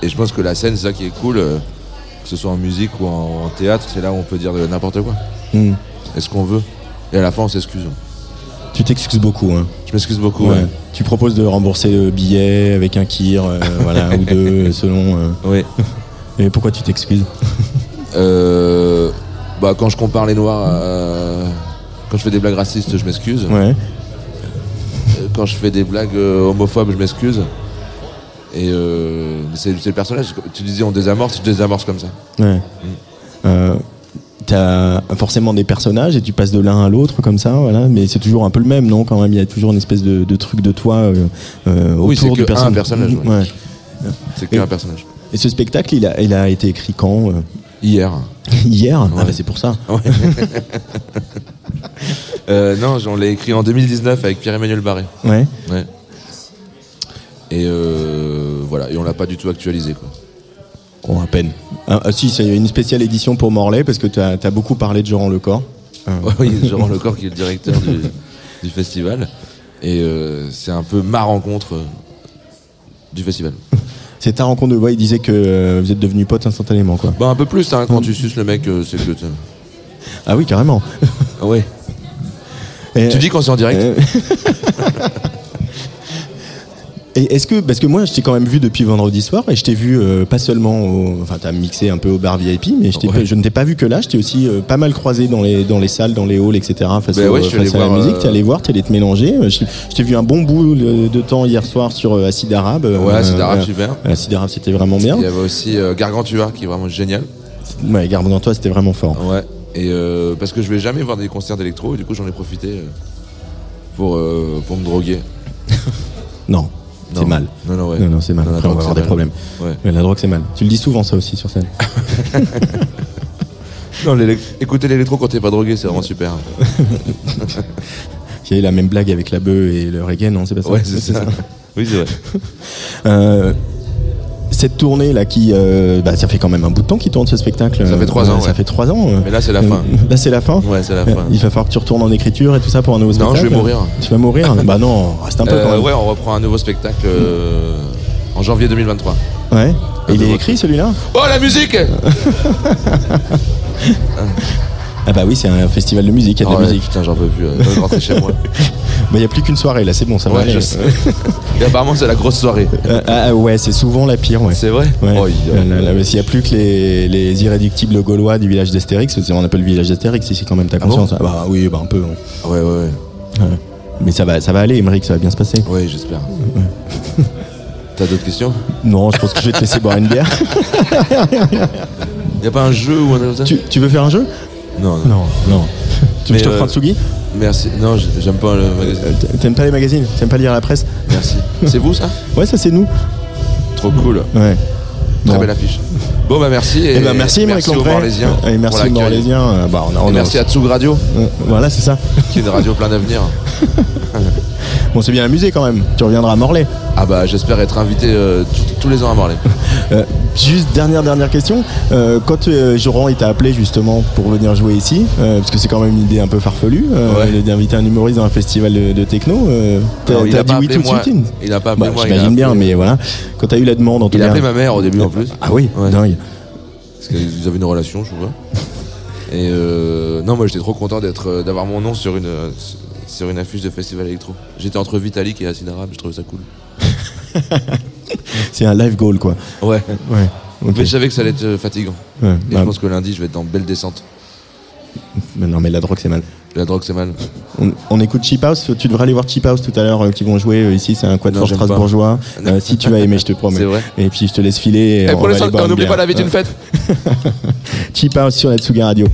Et je pense que la scène, c'est ça qui est cool, euh, que ce soit en musique ou en, en théâtre, c'est là où on peut dire n'importe quoi. Hmm. Est-ce qu'on veut? Et à la fin, on s'excuse. Tu t'excuses beaucoup. Hein. Je m'excuse beaucoup. Ouais. ouais. Tu proposes de rembourser le billet avec un kir, euh, voilà, ou deux selon. euh. Oui. Et pourquoi tu t'excuses? Euh, bah, quand je compare les noirs, euh, quand je fais des blagues racistes, je m'excuse. Ouais. Euh, Quand je fais des blagues euh, homophobes, je m'excuse. Et euh, c'est le personnage. Tu disais on désamorce, je désamorce comme ça. Ouais. Euh, T'as forcément des personnages et tu passes de l'un à l'autre comme ça, voilà. Mais c'est toujours un peu le même, non Quand même, il y a toujours une espèce de, de truc de toi euh, euh, Oui, c'est autour du que un personnage. personnage, ouais. Ouais. C'est qu'un personnage. Et ce spectacle, il a, il a été écrit quand euh? Hier. Hier? Ah Ouais. bah c'est pour ça. Ouais. Euh, non, on l'a écrit en 2019 avec Pierre-Emmanuel Barré. Ouais. Ouais. Et euh, voilà, et on l'a pas du tout actualisé quoi. Oh, à peine. Ah, ah, si, c'est une spéciale édition pour Morlaix parce que tu as, beaucoup parlé de Joran Lecor. Ah. oui, Jean Lecor qui est le directeur du, du festival. Et euh, c'est un peu ma rencontre euh, du festival. C'est ta rencontre de voix, il disait que euh, vous êtes devenus potes instantanément quoi. Bah un peu plus, hein, quand tu suces le mec, c'est que... Ah oui, carrément. Ouais. Et- Tu dis quand c'est en direct Et est-ce que, parce que moi je t'ai quand même vu depuis vendredi soir et je t'ai vu euh, pas seulement, au, enfin t'as mixé un peu au bar VIP, mais je, Ouais. ne t'ai pas vu que là, je t'ai aussi euh, pas mal croisé dans les, dans les salles, dans les halls, etc. Face, Ben au- ouais, je suis face à la musique, euh, t'es allé voir, t'es allé te mélanger. Je, t'ai vu un bon bout de, temps hier soir sur Acide Arabe. Ouais, Acide Arabe, super. Acide Arabe, c'était vraiment bien. Il y avait aussi Gargantua qui est vraiment génial. Ouais, toi, c'était vraiment fort. Ouais. Et euh, parce que je vais jamais voir des concerts d'électro et du coup j'en ai profité pour, pour me droguer. Non, c'est mal. Non, non, ouais. Non, non, c'est mal. Non, Après, on va avoir des problèmes. Ouais. Ouais, la drogue, c'est mal. Tu le dis souvent, ça aussi, sur scène. Non, écouter l'électro quand t'es pas drogué, c'est vraiment super. Il y a eu la même blague avec la bœuf et le reggae, non C'est pas ça Ouais, c'est ça. Oui, c'est vrai. Euh, cette tournée là qui euh, bah, ça fait quand même un bout de temps qu'il tourne ce spectacle Ça fait trois ans, ça fait trois ans euh. Mais là, c'est la fin. là c'est la fin Ouais, c'est la fin. il va falloir que tu retournes en écriture et tout ça pour un nouveau Non, spectacle je vais mourir. tu vas mourir bah non reste un peu Euh, quand même ouais, on reprend un nouveau spectacle euh, en janvier 2023. Ouais. Et il est écrit celui-là? Oh, la musique ah bah oui c'est un festival de musique il y a de Oh, la ouais, musique Putain, j'en peux plus. euh, rentrer chez moi. bah il y a plus qu'une soirée là c'est bon ça va Ouais, aller. Et apparemment, c'est la grosse soirée. Euh, ah ouais c'est souvent la pire ouais C'est vrai Ouais. Oh, il- là, S'il n'y a plus que les, les irréductibles gaulois du village d'Astérix, on appelle le village d'Astérix ici quand même, t'as Ah bon conscience Ah Bah oui, bah un peu. hein. Ouais, ouais, ouais. Mais ça va, ça va aller, Émeric, ça va bien se passer. Ouais, j'espère. T'as d'autres questions? Non, je pense que je vais te laisser boire une bière. Y a pas un jeu ou un truc comme ça? Tu, tu veux faire un jeu? Non, non. Non, non. Tu veux que je t'offre un euh, Tsugi? Merci. Non, j'aime pas le magazine. Euh, T'aimes pas les magazines? T'aimes pas lire la presse? Merci. C'est vous, ça? Ouais, ça c'est nous. Trop cool. Ouais. Très Bon. belle affiche. Bon, bah merci. Et Eh ben merci, Émeric merci aux Lompré. Morlaisiens. Et merci aux. Morlaisiens. Euh, Bah, on a, on Et a- merci à Tsug Radio, Euh, Voilà, c'est ça. qui est une radio plein d'avenir. Bon, c'est bien amusé quand même. Tu reviendras à Morlaix. Ah bah j'espère être invité euh, tous les ans à Morlaix. Euh, juste dernière dernière question. Euh, quand euh, Joran il t'a appelé justement pour venir jouer ici, parce que c'est quand même une idée un peu farfelue Ouais. d'inviter un humoriste dans un festival de, de techno, t'as dit pas oui appelé tout de moi. suite Il a pas appelé Bah, moi. il a J'imagine bien, appelé- mais voilà. Quand t'as eu la demande en tout Il a cas. appelé ma mère au début en plus. Ah oui, Ouais. dingue. Parce qu'ils avaient une relation, je vois. Et euh, non, moi j'étais trop content d'être, d'avoir mon nom sur une, sur une affiche de festival électro. J'étais entre Vitalik et Acid Arabe, je trouvais ça cool. C'est un live goal quoi. Ouais. Mais je savais que ça allait être euh, fatigant. Ouais, Et bah, je pense que lundi, je vais être dans belle descente. mais non mais la drogue c'est mal. La drogue, c'est mal. On, on écoute Cheap House, tu devrais aller voir Cheap House tout à l'heure euh, qui vont jouer euh, ici, c'est un pas. strasbourgeois. Euh, si tu vas aimer, je te promets. C'est vrai. Et puis je te laisse filer. Et Et on pour n'oublie pas la vie d'une fête. Cheap House sur la Tsugi Radio.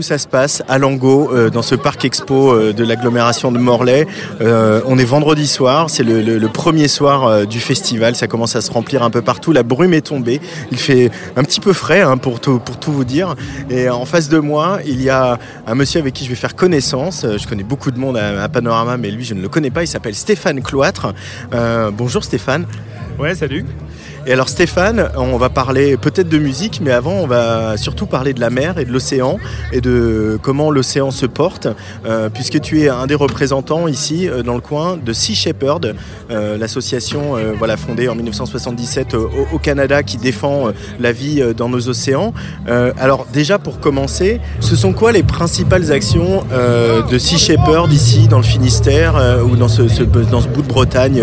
Où ça se passe, à Lango, euh, dans ce parc expo euh, de l'agglomération de Morlaix. Euh, on est vendredi soir, c'est le, premier soir du festival. Ça commence à se remplir un peu partout. La brume est tombée. Il fait un petit peu frais hein, pour, tout, pour tout vous dire. Et en face de moi, il y a un monsieur avec qui je vais faire connaissance. Je connais beaucoup de monde à, à Panorama, mais lui, je ne le connais pas. Il s'appelle Stéphane Cloître. Bonjour Stéphane. Ouais, salut. Et alors Stéphane, on va parler peut-être de musique, mais avant on va surtout parler de la mer et de l'océan et de comment l'océan se porte, euh, puisque tu es un des représentants ici euh, dans le coin de Sea Shepherd, euh, l'association voilà fondée en 1977 au, Canada qui défend la vie dans nos océans. Alors déjà pour commencer, ce sont quoi les principales actions de Sea Shepherd ici dans le Finistère ou dans ce, ce- dans ce bout de Bretagne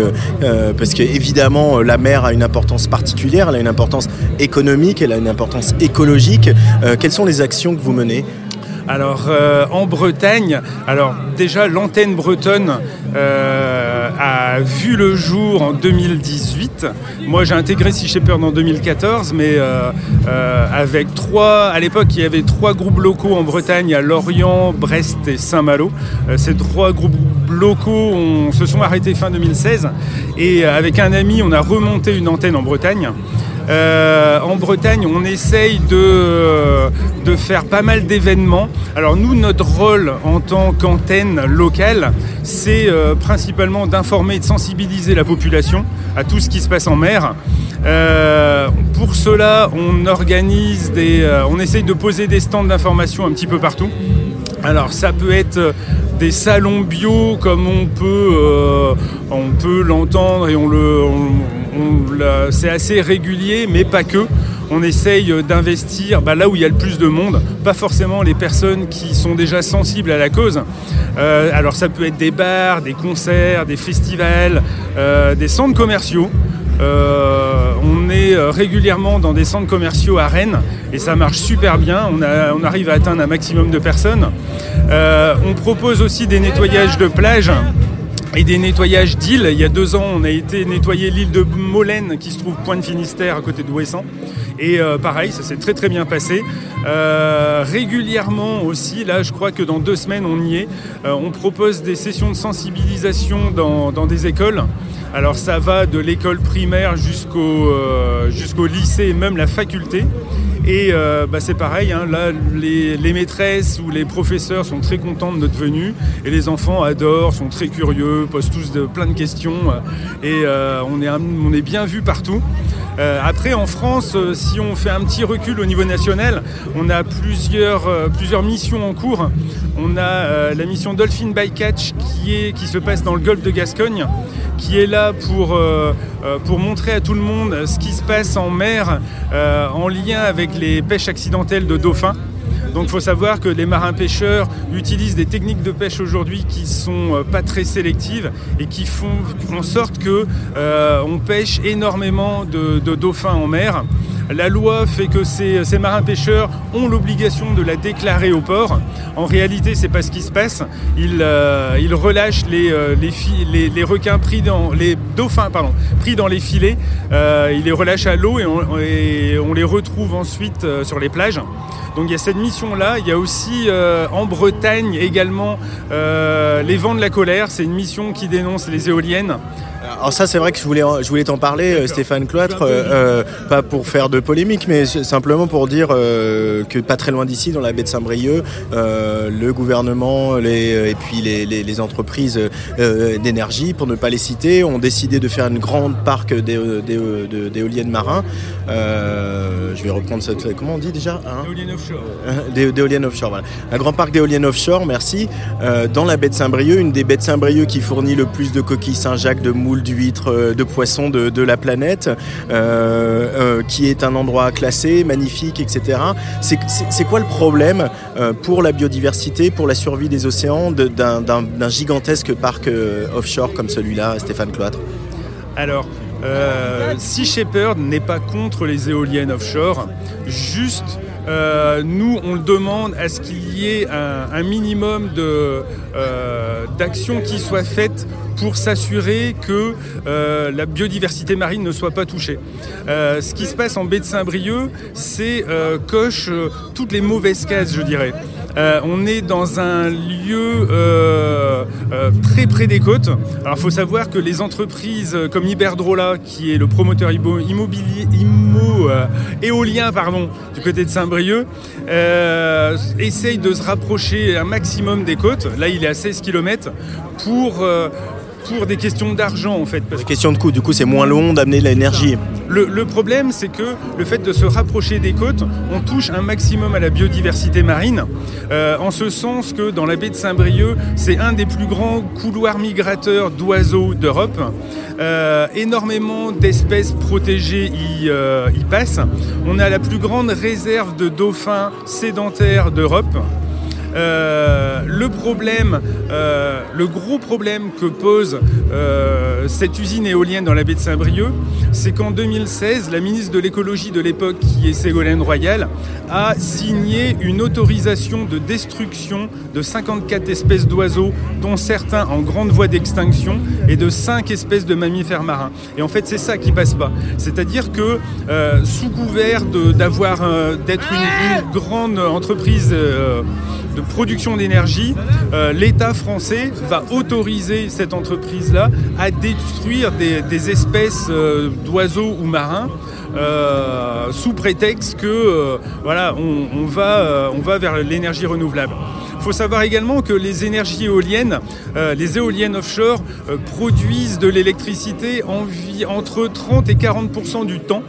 Parce que évidemment la mer a une importance particulière, elle a une importance économique, elle a une importance écologique. Euh, quelles sont les actions que vous menez Alors euh, en Bretagne, alors déjà l'antenne bretonne euh, a vu le jour en 2018. Moi j'ai intégré Sea Shepherd en 2014, mais euh, avec trois, à l'époque il y avait trois groupes locaux en Bretagne, à Lorient, Brest et Saint-Malo. Ces trois groupes locaux se sont arrêtés fin 2016 et avec un ami on a remonté une antenne en Bretagne. Euh, en Bretagne, on essaye de, de faire pas mal d'événements. Alors nous, notre rôle en tant qu'antenne locale, c'est euh, principalement d'informer et de sensibiliser la population à tout ce qui se passe en mer. Euh, pour cela, on organise des, euh, on essaye de poser des stands d'information un petit peu partout. Alors ça peut être euh, des salons bio comme on peut, euh, on peut l'entendre et on le, c'est assez régulier, mais pas que. On essaye d'investir bah, là où il y a le plus de monde, pas forcément les personnes qui sont déjà sensibles à la cause. Euh, alors ça peut être des bars, des concerts, des festivals, euh, des centres commerciaux. Euh, on est régulièrement dans des centres commerciaux à Rennes et ça marche super bien. On, on arrive à atteindre un maximum de personnes. On propose aussi des nettoyages de plages et des nettoyages d'îles. Il y a deux ans, on a été nettoyer l'île de Molène qui se trouve Pointe Finistère à côté de Ouessant. Et euh, pareil, ça s'est très très bien passé. Euh, régulièrement aussi, là je crois que dans deux semaines on y est, euh, on propose des sessions de sensibilisation dans, dans des écoles. Alors ça va de l'école primaire jusqu'au jusqu'au lycée et même la faculté. Et euh, bah, c'est pareil, hein, là les, les maîtresses ou les professeurs sont très contents de notre venue et les enfants adorent, sont très curieux, posent tous de, plein de questions euh, et euh, on, est, on est bien vu partout. Après en France, si on fait un petit recul au niveau national, on a plusieurs, plusieurs missions en cours. On a la mission Dolphin Bycatch qui, qui se passe dans le golfe de Gascogne, qui est là pour, pour montrer à tout le monde ce qui se passe en mer en lien avec les pêches accidentelles de dauphins. Donc il faut savoir que les marins pêcheurs utilisent des techniques de pêche aujourd'hui qui sont euh, pas très sélectives et qui font en sorte que euh, pêche énormément de dauphins en mer. La loi fait que ces, ces marins pêcheurs ont l'obligation de la déclarer au port. En réalité, c'est pas ce qui se passe. Ils, euh, relâchent les, euh, les, requins pris dans les dauphins pris dans les filets. Euh, ils les relâchent à l'eau et on, les retrouve ensuite sur les plages. Donc il y a cette mission-là. Il y a aussi en Bretagne également les vents de la colère. C'est une mission qui dénonce les éoliennes. Alors ça c'est vrai que je voulais, je voulais t'en parler euh, Stéphane Cloître, euh, euh, pas pour faire de polémique mais simplement pour dire euh, que pas très loin d'ici dans la baie de Saint-Brieuc, euh, le gouvernement les, et puis les, les- les entreprises d'énergie, pour ne pas les citer, ont décidé de faire une grande parc d'éoliennes marins. Je vais reprendre cette... Comment on dit déjà hein? Éoliennes offshore. D'é- d'éoliennes offshore, voilà. Un grand parc d'éoliennes offshore, merci, dans la baie de Saint-Brieuc, une des baies de Saint-Brieuc qui fournit le plus de coquilles Saint-Jacques, de moules, d'huîtres, euh, de poissons de, la planète, euh, euh, qui est un endroit classé, magnifique, etc. C'est- quoi le problème pour la biodiversité, pour la survie des océans, d'un gigantesque parc offshore comme celui-là, Stéphane Cloître? Alors, Euh, Sea Shepherd n'est pas contre les éoliennes offshore, juste euh, nous on le demande à ce qu'il y ait un, minimum euh, d'actions qui soient faites pour s'assurer que euh, la biodiversité marine ne soit pas touchée. Ce qui se passe en baie de Saint-Brieuc, c'est coche toutes les mauvaises cases, je dirais. Euh, on est dans un lieu euh, euh, très près des côtes. Alors il faut savoir que les entreprises comme Iberdrola, qui est le promoteur immo- immobilier, immo, éolien du côté de Saint-Brieuc, essayent de se rapprocher un maximum des côtes. Là il est à 16 km pour... pour des questions d'argent en fait. Parce Question de coût, du coup c'est moins long d'amener de l'énergie. le, le problème, c'est que le fait de se rapprocher des côtes, on touche un maximum à la biodiversité marine, euh, en ce sens que dans la baie de Saint-Brieuc, c'est un des plus grands couloirs migrateurs d'oiseaux d'Europe. Euh, énormément d'espèces protégées y, euh, y passent. On a la plus grande réserve de dauphins sédentaires d'Europe. Euh, le problème, euh, le gros problème que pose euh, cette usine éolienne dans la baie de Saint-Brieuc, c'est qu'en 2016, la ministre de l'écologie de l'époque, qui est Ségolène Royal, a signé une autorisation de destruction de 54 espèces d'oiseaux, dont certains en grande voie d'extinction, et de 5 espèces de mammifères marins. Et en fait, c'est ça qui passe pas. C'est-à-dire que sous couvert d'avoir, d'être une, grande entreprise de production d'énergie, euh, l'État français va autoriser cette entreprise-là à détruire des, espèces euh, d'oiseaux ou marins. euh, sous prétexte que voilà, on, va, vers l'énergie renouvelable. Il faut savoir également que les énergies éoliennes, les éoliennes offshore, produisent de l'électricité entre 30 et 40% du temps.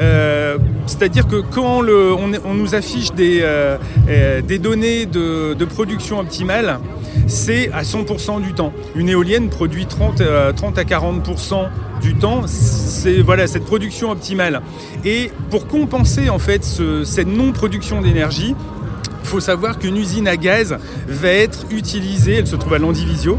Euh, C'est-à-dire que quand on, nous affiche des, euh, euh, données de, production optimale, c'est à 100% du temps. Une éolienne produit 30, euh, 30 à 40% du temps, c'est cette production optimale. Et pour compenser en fait ce- cette non-production d'énergie, il faut savoir qu'une usine à gaz va être utilisée, elle se trouve à Landivisio,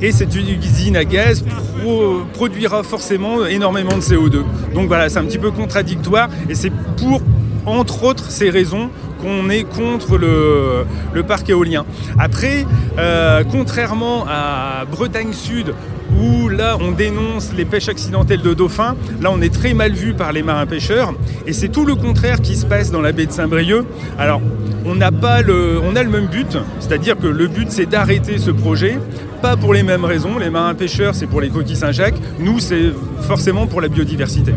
et cette usine à gaz pro- produira forcément énormément de CO2. Donc voilà, c'est un petit peu contradictoire, et c'est pour, entre autres, ces raisons qu'on est contre le, parc éolien. Après, euh, contrairement à Bretagne Sud, où là on dénonce les pêches accidentelles de dauphins, là on est très mal vu par les marins pêcheurs, et c'est tout le contraire qui se passe dans la baie de Saint-Brieuc. Alors, on pas le, on a le même but, c'est-à-dire que le but c'est d'arrêter ce projet, pas pour les mêmes raisons. Les marins pêcheurs c'est pour les coquilles Saint-Jacques, nous c'est forcément pour la biodiversité.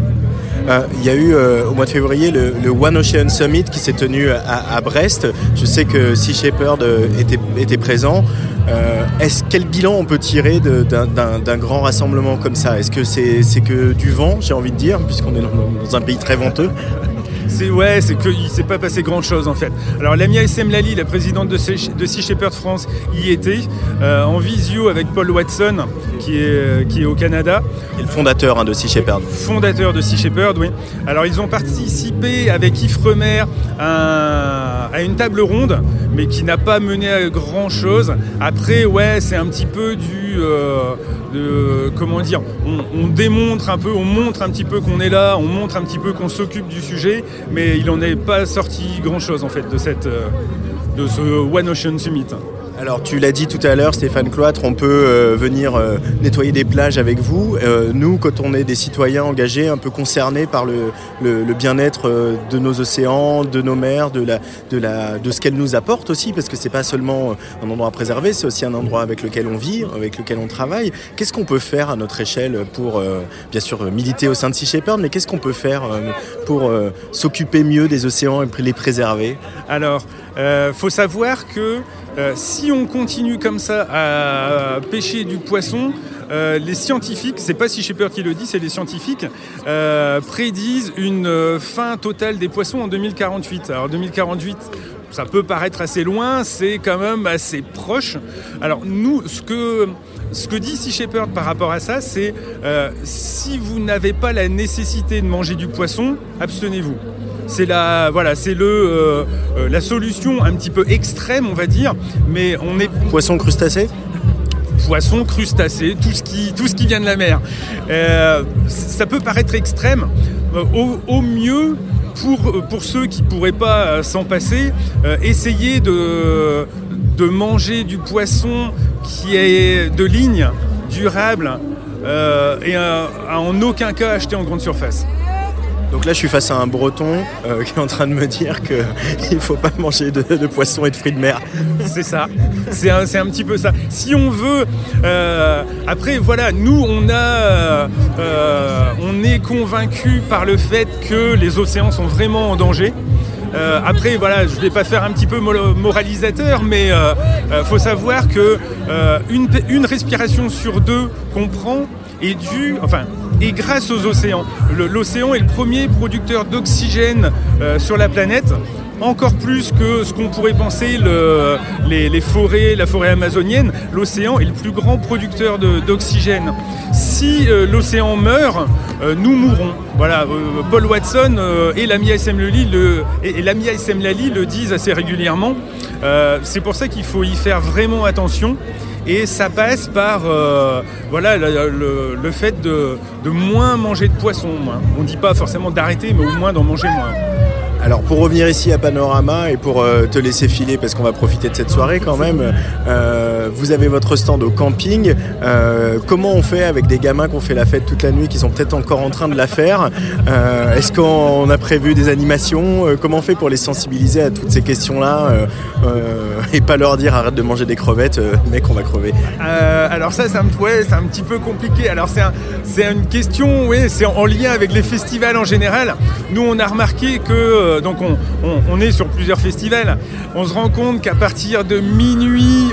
Euh, Il y a eu euh, au mois de février le, One Ocean Summit qui s'est tenu à, à Brest. Je sais que Sea Shepherd euh, était, était présent. Euh, est-ce quel bilan on peut tirer d'un- grand rassemblement comme ça? Est-ce que c'est que du vent, j'ai envie de dire, puisqu'on est dans un pays très venteux? C'est ouais, c'est qu'il s'est pas passé grand chose en fait. Alors Lamia SM Lali, la présidente de, Sea- Shepherd France, y était euh, en visio avec Paul Watson, qui est, qui est au Canada. le fondateur hein, de Sea Shepherd. Fondateur de Sea Shepherd, oui. Alors ils ont participé avec Yves Remer à, à une table ronde, mais qui n'a pas mené à grand chose. Après, ouais, c'est un petit peu du, euh, comment dire, on, on démontre un peu, on montre un petit peu qu'on est là, on montre un petit peu qu'on s'occupe du sujet, mais il n'en est pas sorti grand chose en fait de euh, de ce One Ocean Summit. Alors tu l'as dit tout à l'heure, Stéphane Cloître, on peut euh, venir euh, nettoyer des plages avec vous. Euh, nous, quand on est des citoyens engagés, un peu concernés par le, bien-être de nos océans, de nos mers, de, de, ce qu'elles nous apportent aussi, parce que c'est pas seulement un endroit à préserver, c'est aussi un endroit avec lequel on vit, avec lequel on travaille. Qu'est-ce qu'on peut faire à notre échelle pour, bien sûr, militer au sein de Sea Shepherd, mais qu'est-ce qu'on peut faire pour s'occuper mieux des océans et les préserver? Alors, faut savoir que euh, on continue comme ça à pêcher du poisson, euh, les scientifiques, c'est pas si Shepherd qui le dit, c'est les scientifiques, euh, prédisent une euh, fin totale des poissons en 2048. Alors 2048, ça peut paraître assez loin, c'est quand même assez proche. Alors nous, ce que dit Sea Shepherd par rapport à ça, c'est si vous n'avez pas la nécessité de manger du poisson, abstenez-vous. C'est la, voilà, c'est le, euh, euh, la solution un petit peu extrême, on va dire, mais on est poisson crustacé. poissons, crustacés, tout ce qui, tout ce qui vient de la mer. Euh, ça peut paraître extrême. Au, au mieux, pour, pour ceux qui ne pourraient pas s'en passer, euh, essayer de, de manger du poisson qui est de ligne, durable, euh, et à en aucun cas acheté en grande surface. Donc là, je suis face à un breton euh, qui est en train de me dire qu'il ne faut pas manger de, poissons et de fruits de mer. C'est ça. C'est un, un petit peu ça. Si on veut, euh, après voilà, nous on a, euh, on est convaincu par le fait que les océans sont vraiment en danger. Après voilà, je vais pas faire un petit peu mo- moralisateur, mais euh, faut savoir que une, une respiration sur deux qu'on prend est due, enfin, est grâce aux océans. L'océan est le premier producteur d'oxygène euh, sur la planète encore plus que ce qu'on pourrait penser le- les, forêts, la forêt amazonienne, l'océan est le plus grand producteur d'oxygène. Si euh, l'océan meurt, euh, nous mourrons. Voilà, Paul Watson et l'ami le, et, et Lali le disent assez régulièrement. C'est pour ça qu'il faut y faire vraiment attention. Et ça passe par euh, voilà, le, fait de, moins manger de poisson. On ne dit pas forcément d'arrêter, mais au moins d'en manger moins. Alors pour revenir ici à Panorama et pour euh, te laisser filer parce qu'on va profiter de cette soirée quand même, euh, vous avez votre stand au camping. Euh, comment on fait avec des gamins qui ont fait la fête toute la nuit, qui sont peut-être encore en train de la faire? Est-ce qu'on a prévu des animations? Comment on fait pour les sensibiliser à toutes ces questions-là? Et pas leur dire arrête de manger des crevettes, mec on va crever alors ça, c'est un, ouais, c'est un petit peu compliqué. Alors c'est un- c'est une question, oui, c'est en lien avec les festivals en général. Nous, on a remarqué que euh, donc on, est sur plusieurs festivals. On se rend compte qu'à partir de minuit,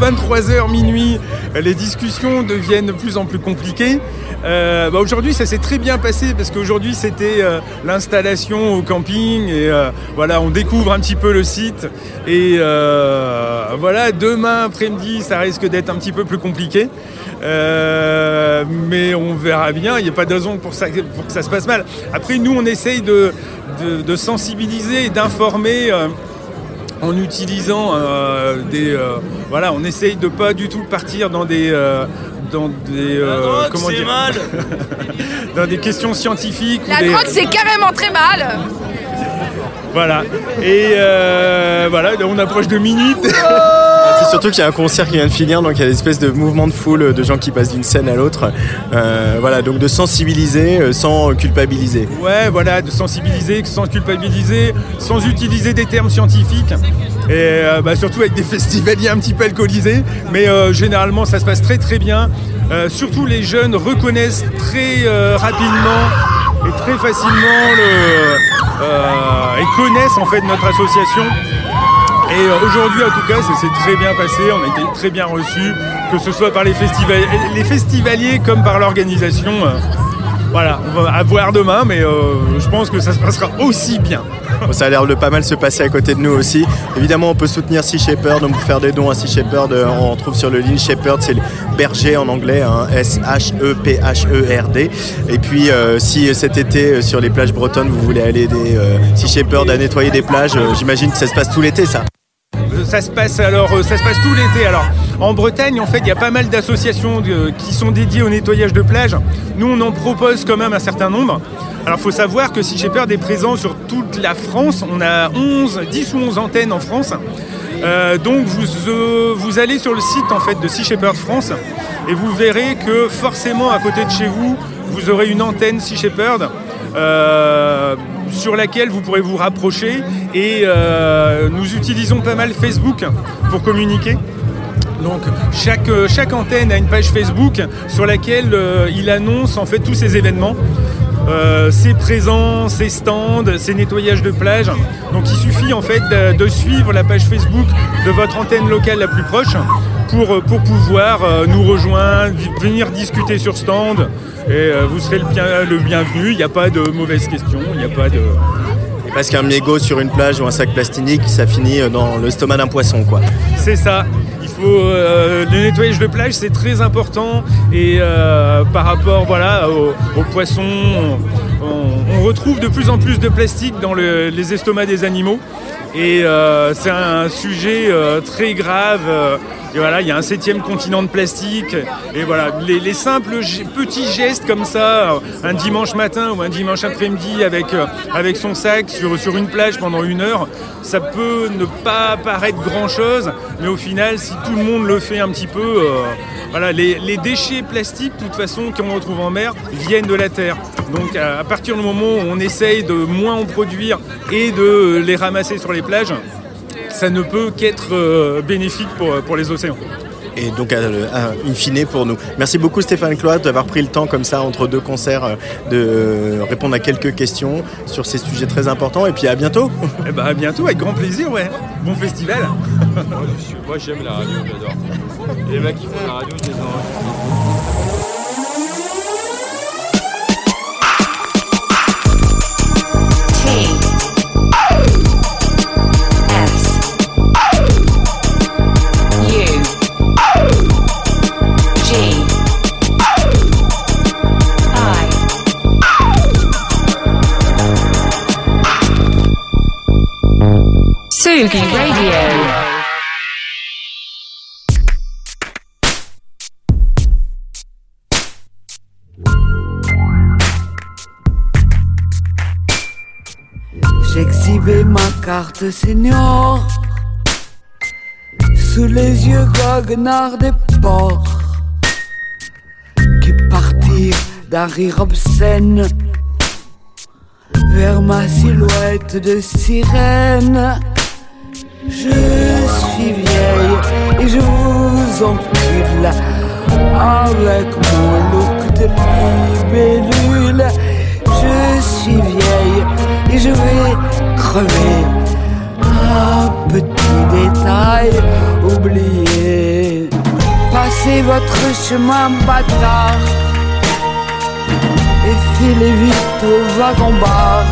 23h minuit, les discussions deviennent de plus en plus compliquées. Euh, bah, aujourd'hui, ça s'est très bien passé parce qu'aujourd'hui, c'était euh, l'installation au camping et voilà, on découvre un petit peu le site et voilà, demain après-midi, ça risque d'être un petit peu plus compliqué. Euh, mais on verra bien, il n'y a pas de raison pour, ça, pour que ça se passe mal. Après, nous, on essaye de, de- de sensibiliser et d'informer euh, en utilisant euh, des. euh, voilà, on essaye de pas du tout partir dans des. euh, dans des. euh, comment dire Dans des questions scientifiques. ou La des- drogue, c'est carrément très mal. Voilà. Et euh, voilà, on approche de minuit. C'est surtout qu'il y a un concert qui vient de finir, donc il y a une espèce de mouvement de foule de gens qui passent d'une scène à l'autre. Euh, voilà, donc de sensibiliser euh, sans culpabiliser. Ouais, voilà, de sensibiliser sans culpabiliser, sans utiliser des termes scientifiques. Et euh, bah, surtout avec des festivaliers un petit peu alcoolisés. Mais euh, généralement, ça se passe très très bien. Euh, surtout les jeunes reconnaissent très euh, rapidement et très facilement le, euh, et connaissent en fait notre association. Et aujourd'hui, en tout cas, ça s'est très bien passé. On a été très bien reçus, que ce soit par les festivaliers comme par l'organisation. Voilà, on va avoir demain, mais euh, je pense que ça se passera aussi bien. Ça a l'air de pas mal se passer à côté de nous aussi. Évidemment, on peut soutenir Sea Shepherd, donc faire des dons à Sea Shepherd. euh, On trouve sur le ligne Shepherd, c'est le berger en anglais, hein, S-H-E-P-H-E-R-D. Et puis, euh, si cet été, sur les plages bretonnes, vous voulez aller aider Sea Shepherd à nettoyer des plages, j'imagine que ça se passe tout l'été, ça. Ça se passe alors, euh, ça se passe tout l'été. Alors, en Bretagne, en fait, il y a pas mal d'associations qui sont dédiées au nettoyage de plage. Nous, on en propose quand même un certain nombre. Alors, il faut savoir que Sea Shepherd est présent sur toute la France. On a 11, 10 ou 11 antennes en France. Euh, donc, vous, euh, vous allez sur le site en fait de Sea Shepherd France et vous verrez que forcément, à côté de chez vous, vous aurez une antenne Sea Shepherd. Sur laquelle vous pourrez vous rapprocher et euh, nous utilisons pas mal Facebook pour communiquer. Donc chaque, euh, antenne a une page Facebook sur laquelle euh, il annonce en fait tous ses événements. Ses présents, ses stands, ses nettoyages de plage. Donc il suffit en fait de suivre la page Facebook de votre antenne locale la plus proche pour, euh, pour pouvoir euh, nous rejoindre, venir discuter sur stand et euh, vous serez le, bien, le bienvenu. Il n'y a pas de mauvaises questions, il n'y a pas de... Et parce qu'un mégot sur une plage ou un sac plastique, ça finit dans l'estomac d'un poisson, quoi. C'est ça. Il faut euh, le nettoyage de plage, c'est très important et euh, par rapport voilà aux, aux poissons, on, on retrouve de plus en plus de plastique dans le- les estomacs des animaux. Et euh, c'est un sujet euh, très grave. euh, et voilà, il y a un septième continent de plastique. Et voilà, les, les simples petits gestes comme ça, un dimanche matin ou un dimanche après-midi avec, avec son sac sur, sur une plage pendant une heure, ça peut ne pas paraître grand-chose, mais au final, si tout le monde le fait un petit peu, voilà, les, les déchets plastiques, de toute façon, qu'on retrouve en mer, viennent de la terre. Donc à, à partir du moment où on essaye de moins en produire et de les ramasser sur les plages, ça ne peut qu'être euh, bénéfique pour, pour les océans. Et donc, euh, euh, in fine, pour nous. Merci beaucoup Stéphane Cloat d'avoir pris le temps comme ça entre deux concerts de répondre à quelques questions sur ces sujets très importants. Et puis à bientôt. Eh ben, à bientôt, avec grand plaisir, ouais. Bon festival. Moi j'aime la radio, j'adore. Et les mecs qui font la radio, je les Radio. J'exhibais ma carte senior sous les yeux goguenards des porcs qui partirent d'un rire obscène vers ma silhouette de sirène. Je suis vieille et je vous encule avec mon look de libellule. Je suis vieille et je vais crever. Un petit détail oublié. Passez votre chemin bâtard et filez vite au wagon-bar.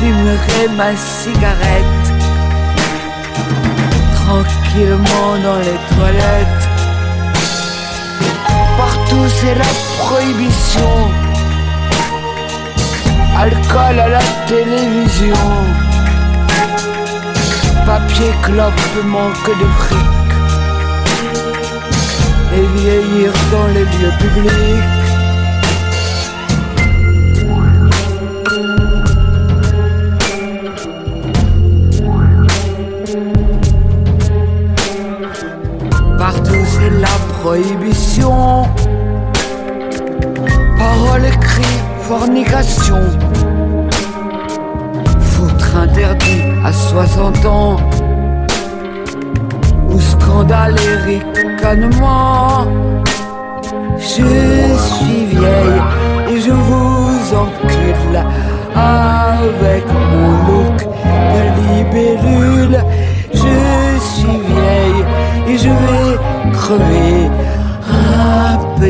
Fumerai ma cigarette tranquillement dans les toilettes. Partout c'est la prohibition. Alcool à la télévision. Papier clope manque de fric. Et vieillir dans les lieux publics. Prohibition. Parole écrite, fornication. Foutre interdit à 60 ans. Ou scandale et ricanement. Je suis vieille et je vous encule avec mon look de libellule. Je suis vieille et je vais crever.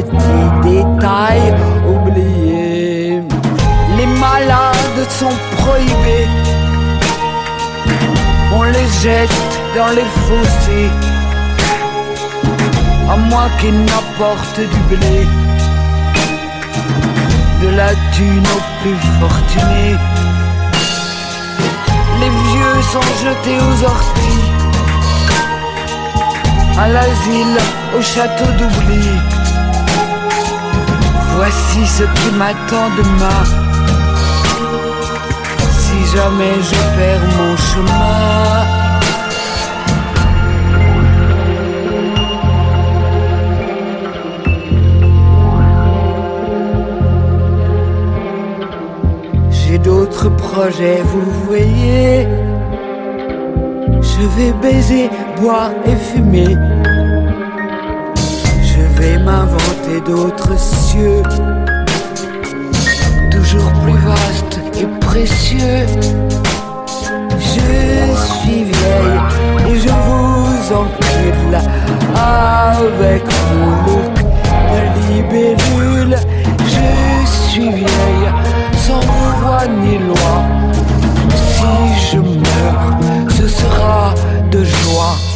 Un petit détail oublié. Les malades sont prohibés. On les jette dans les fossés. À moins qu'ils n'apportent du blé. De la thune aux plus fortunés. Les vieux sont jetés aux orties. À l'asile, au château d'oubli. Voici ce qui m'attend demain. Si jamais je perds mon chemin. J'ai d'autres projets, vous voyez. Je vais baiser, boire et fumer. Je vais m'inventer d'autres toujours plus vastes et précieux. Je suis vieille et je vous encule avec mon look de libellule. Je suis vieille sans foi ni loi. Si je meurs, ce sera de joie.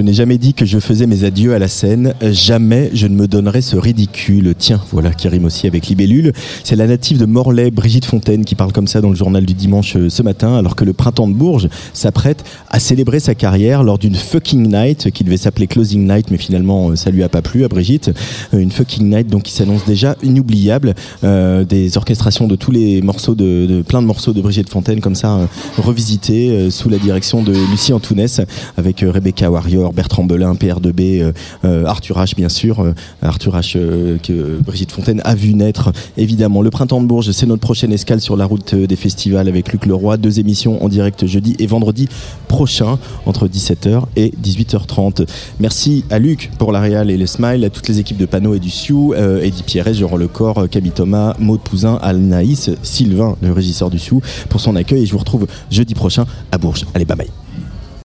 N'ai jamais dit que je faisais mes adieux à la scène. Jamais je ne me donnerai ce ridicule. Tiens, voilà qui rime aussi avec Libellule. C'est la native de Morlaix, Brigitte Fontaine, qui parle comme ça dans le journal du dimanche euh, ce matin, alors que le printemps de Bourges s'apprête à célébrer sa carrière lors d'une fucking night qui devait s'appeler Closing Night, mais finalement euh, ça lui a pas plu à Brigitte. Euh, Une fucking night donc qui s'annonce déjà inoubliable. Euh, des orchestrations de tous les morceaux de, plein de morceaux de Brigitte Fontaine comme ça euh, revisités euh, sous la direction de Lucie Antounès avec euh, Rebecca Warrior, Bertrand Belin, PR2B, euh, euh, Arthur H bien sûr, euh, Arthur H que Brigitte Fontaine a vu naître évidemment. Le printemps de Bourges, c'est notre prochaine escale sur la route des festivals avec Luc Leroy. Deux émissions en direct jeudi et vendredi prochain entre 17h et 18h30. Merci à Luc pour la réal et les smiles, à toutes les équipes de Pano et du Sioux, euh, Eddie Pierret, Jérôme Lecor, Camille Thomas, Maud Pouzin, Alnaïs, Sylvain, le régisseur du Sioux, pour son accueil et je vous retrouve jeudi prochain à Bourges. Allez, bye bye.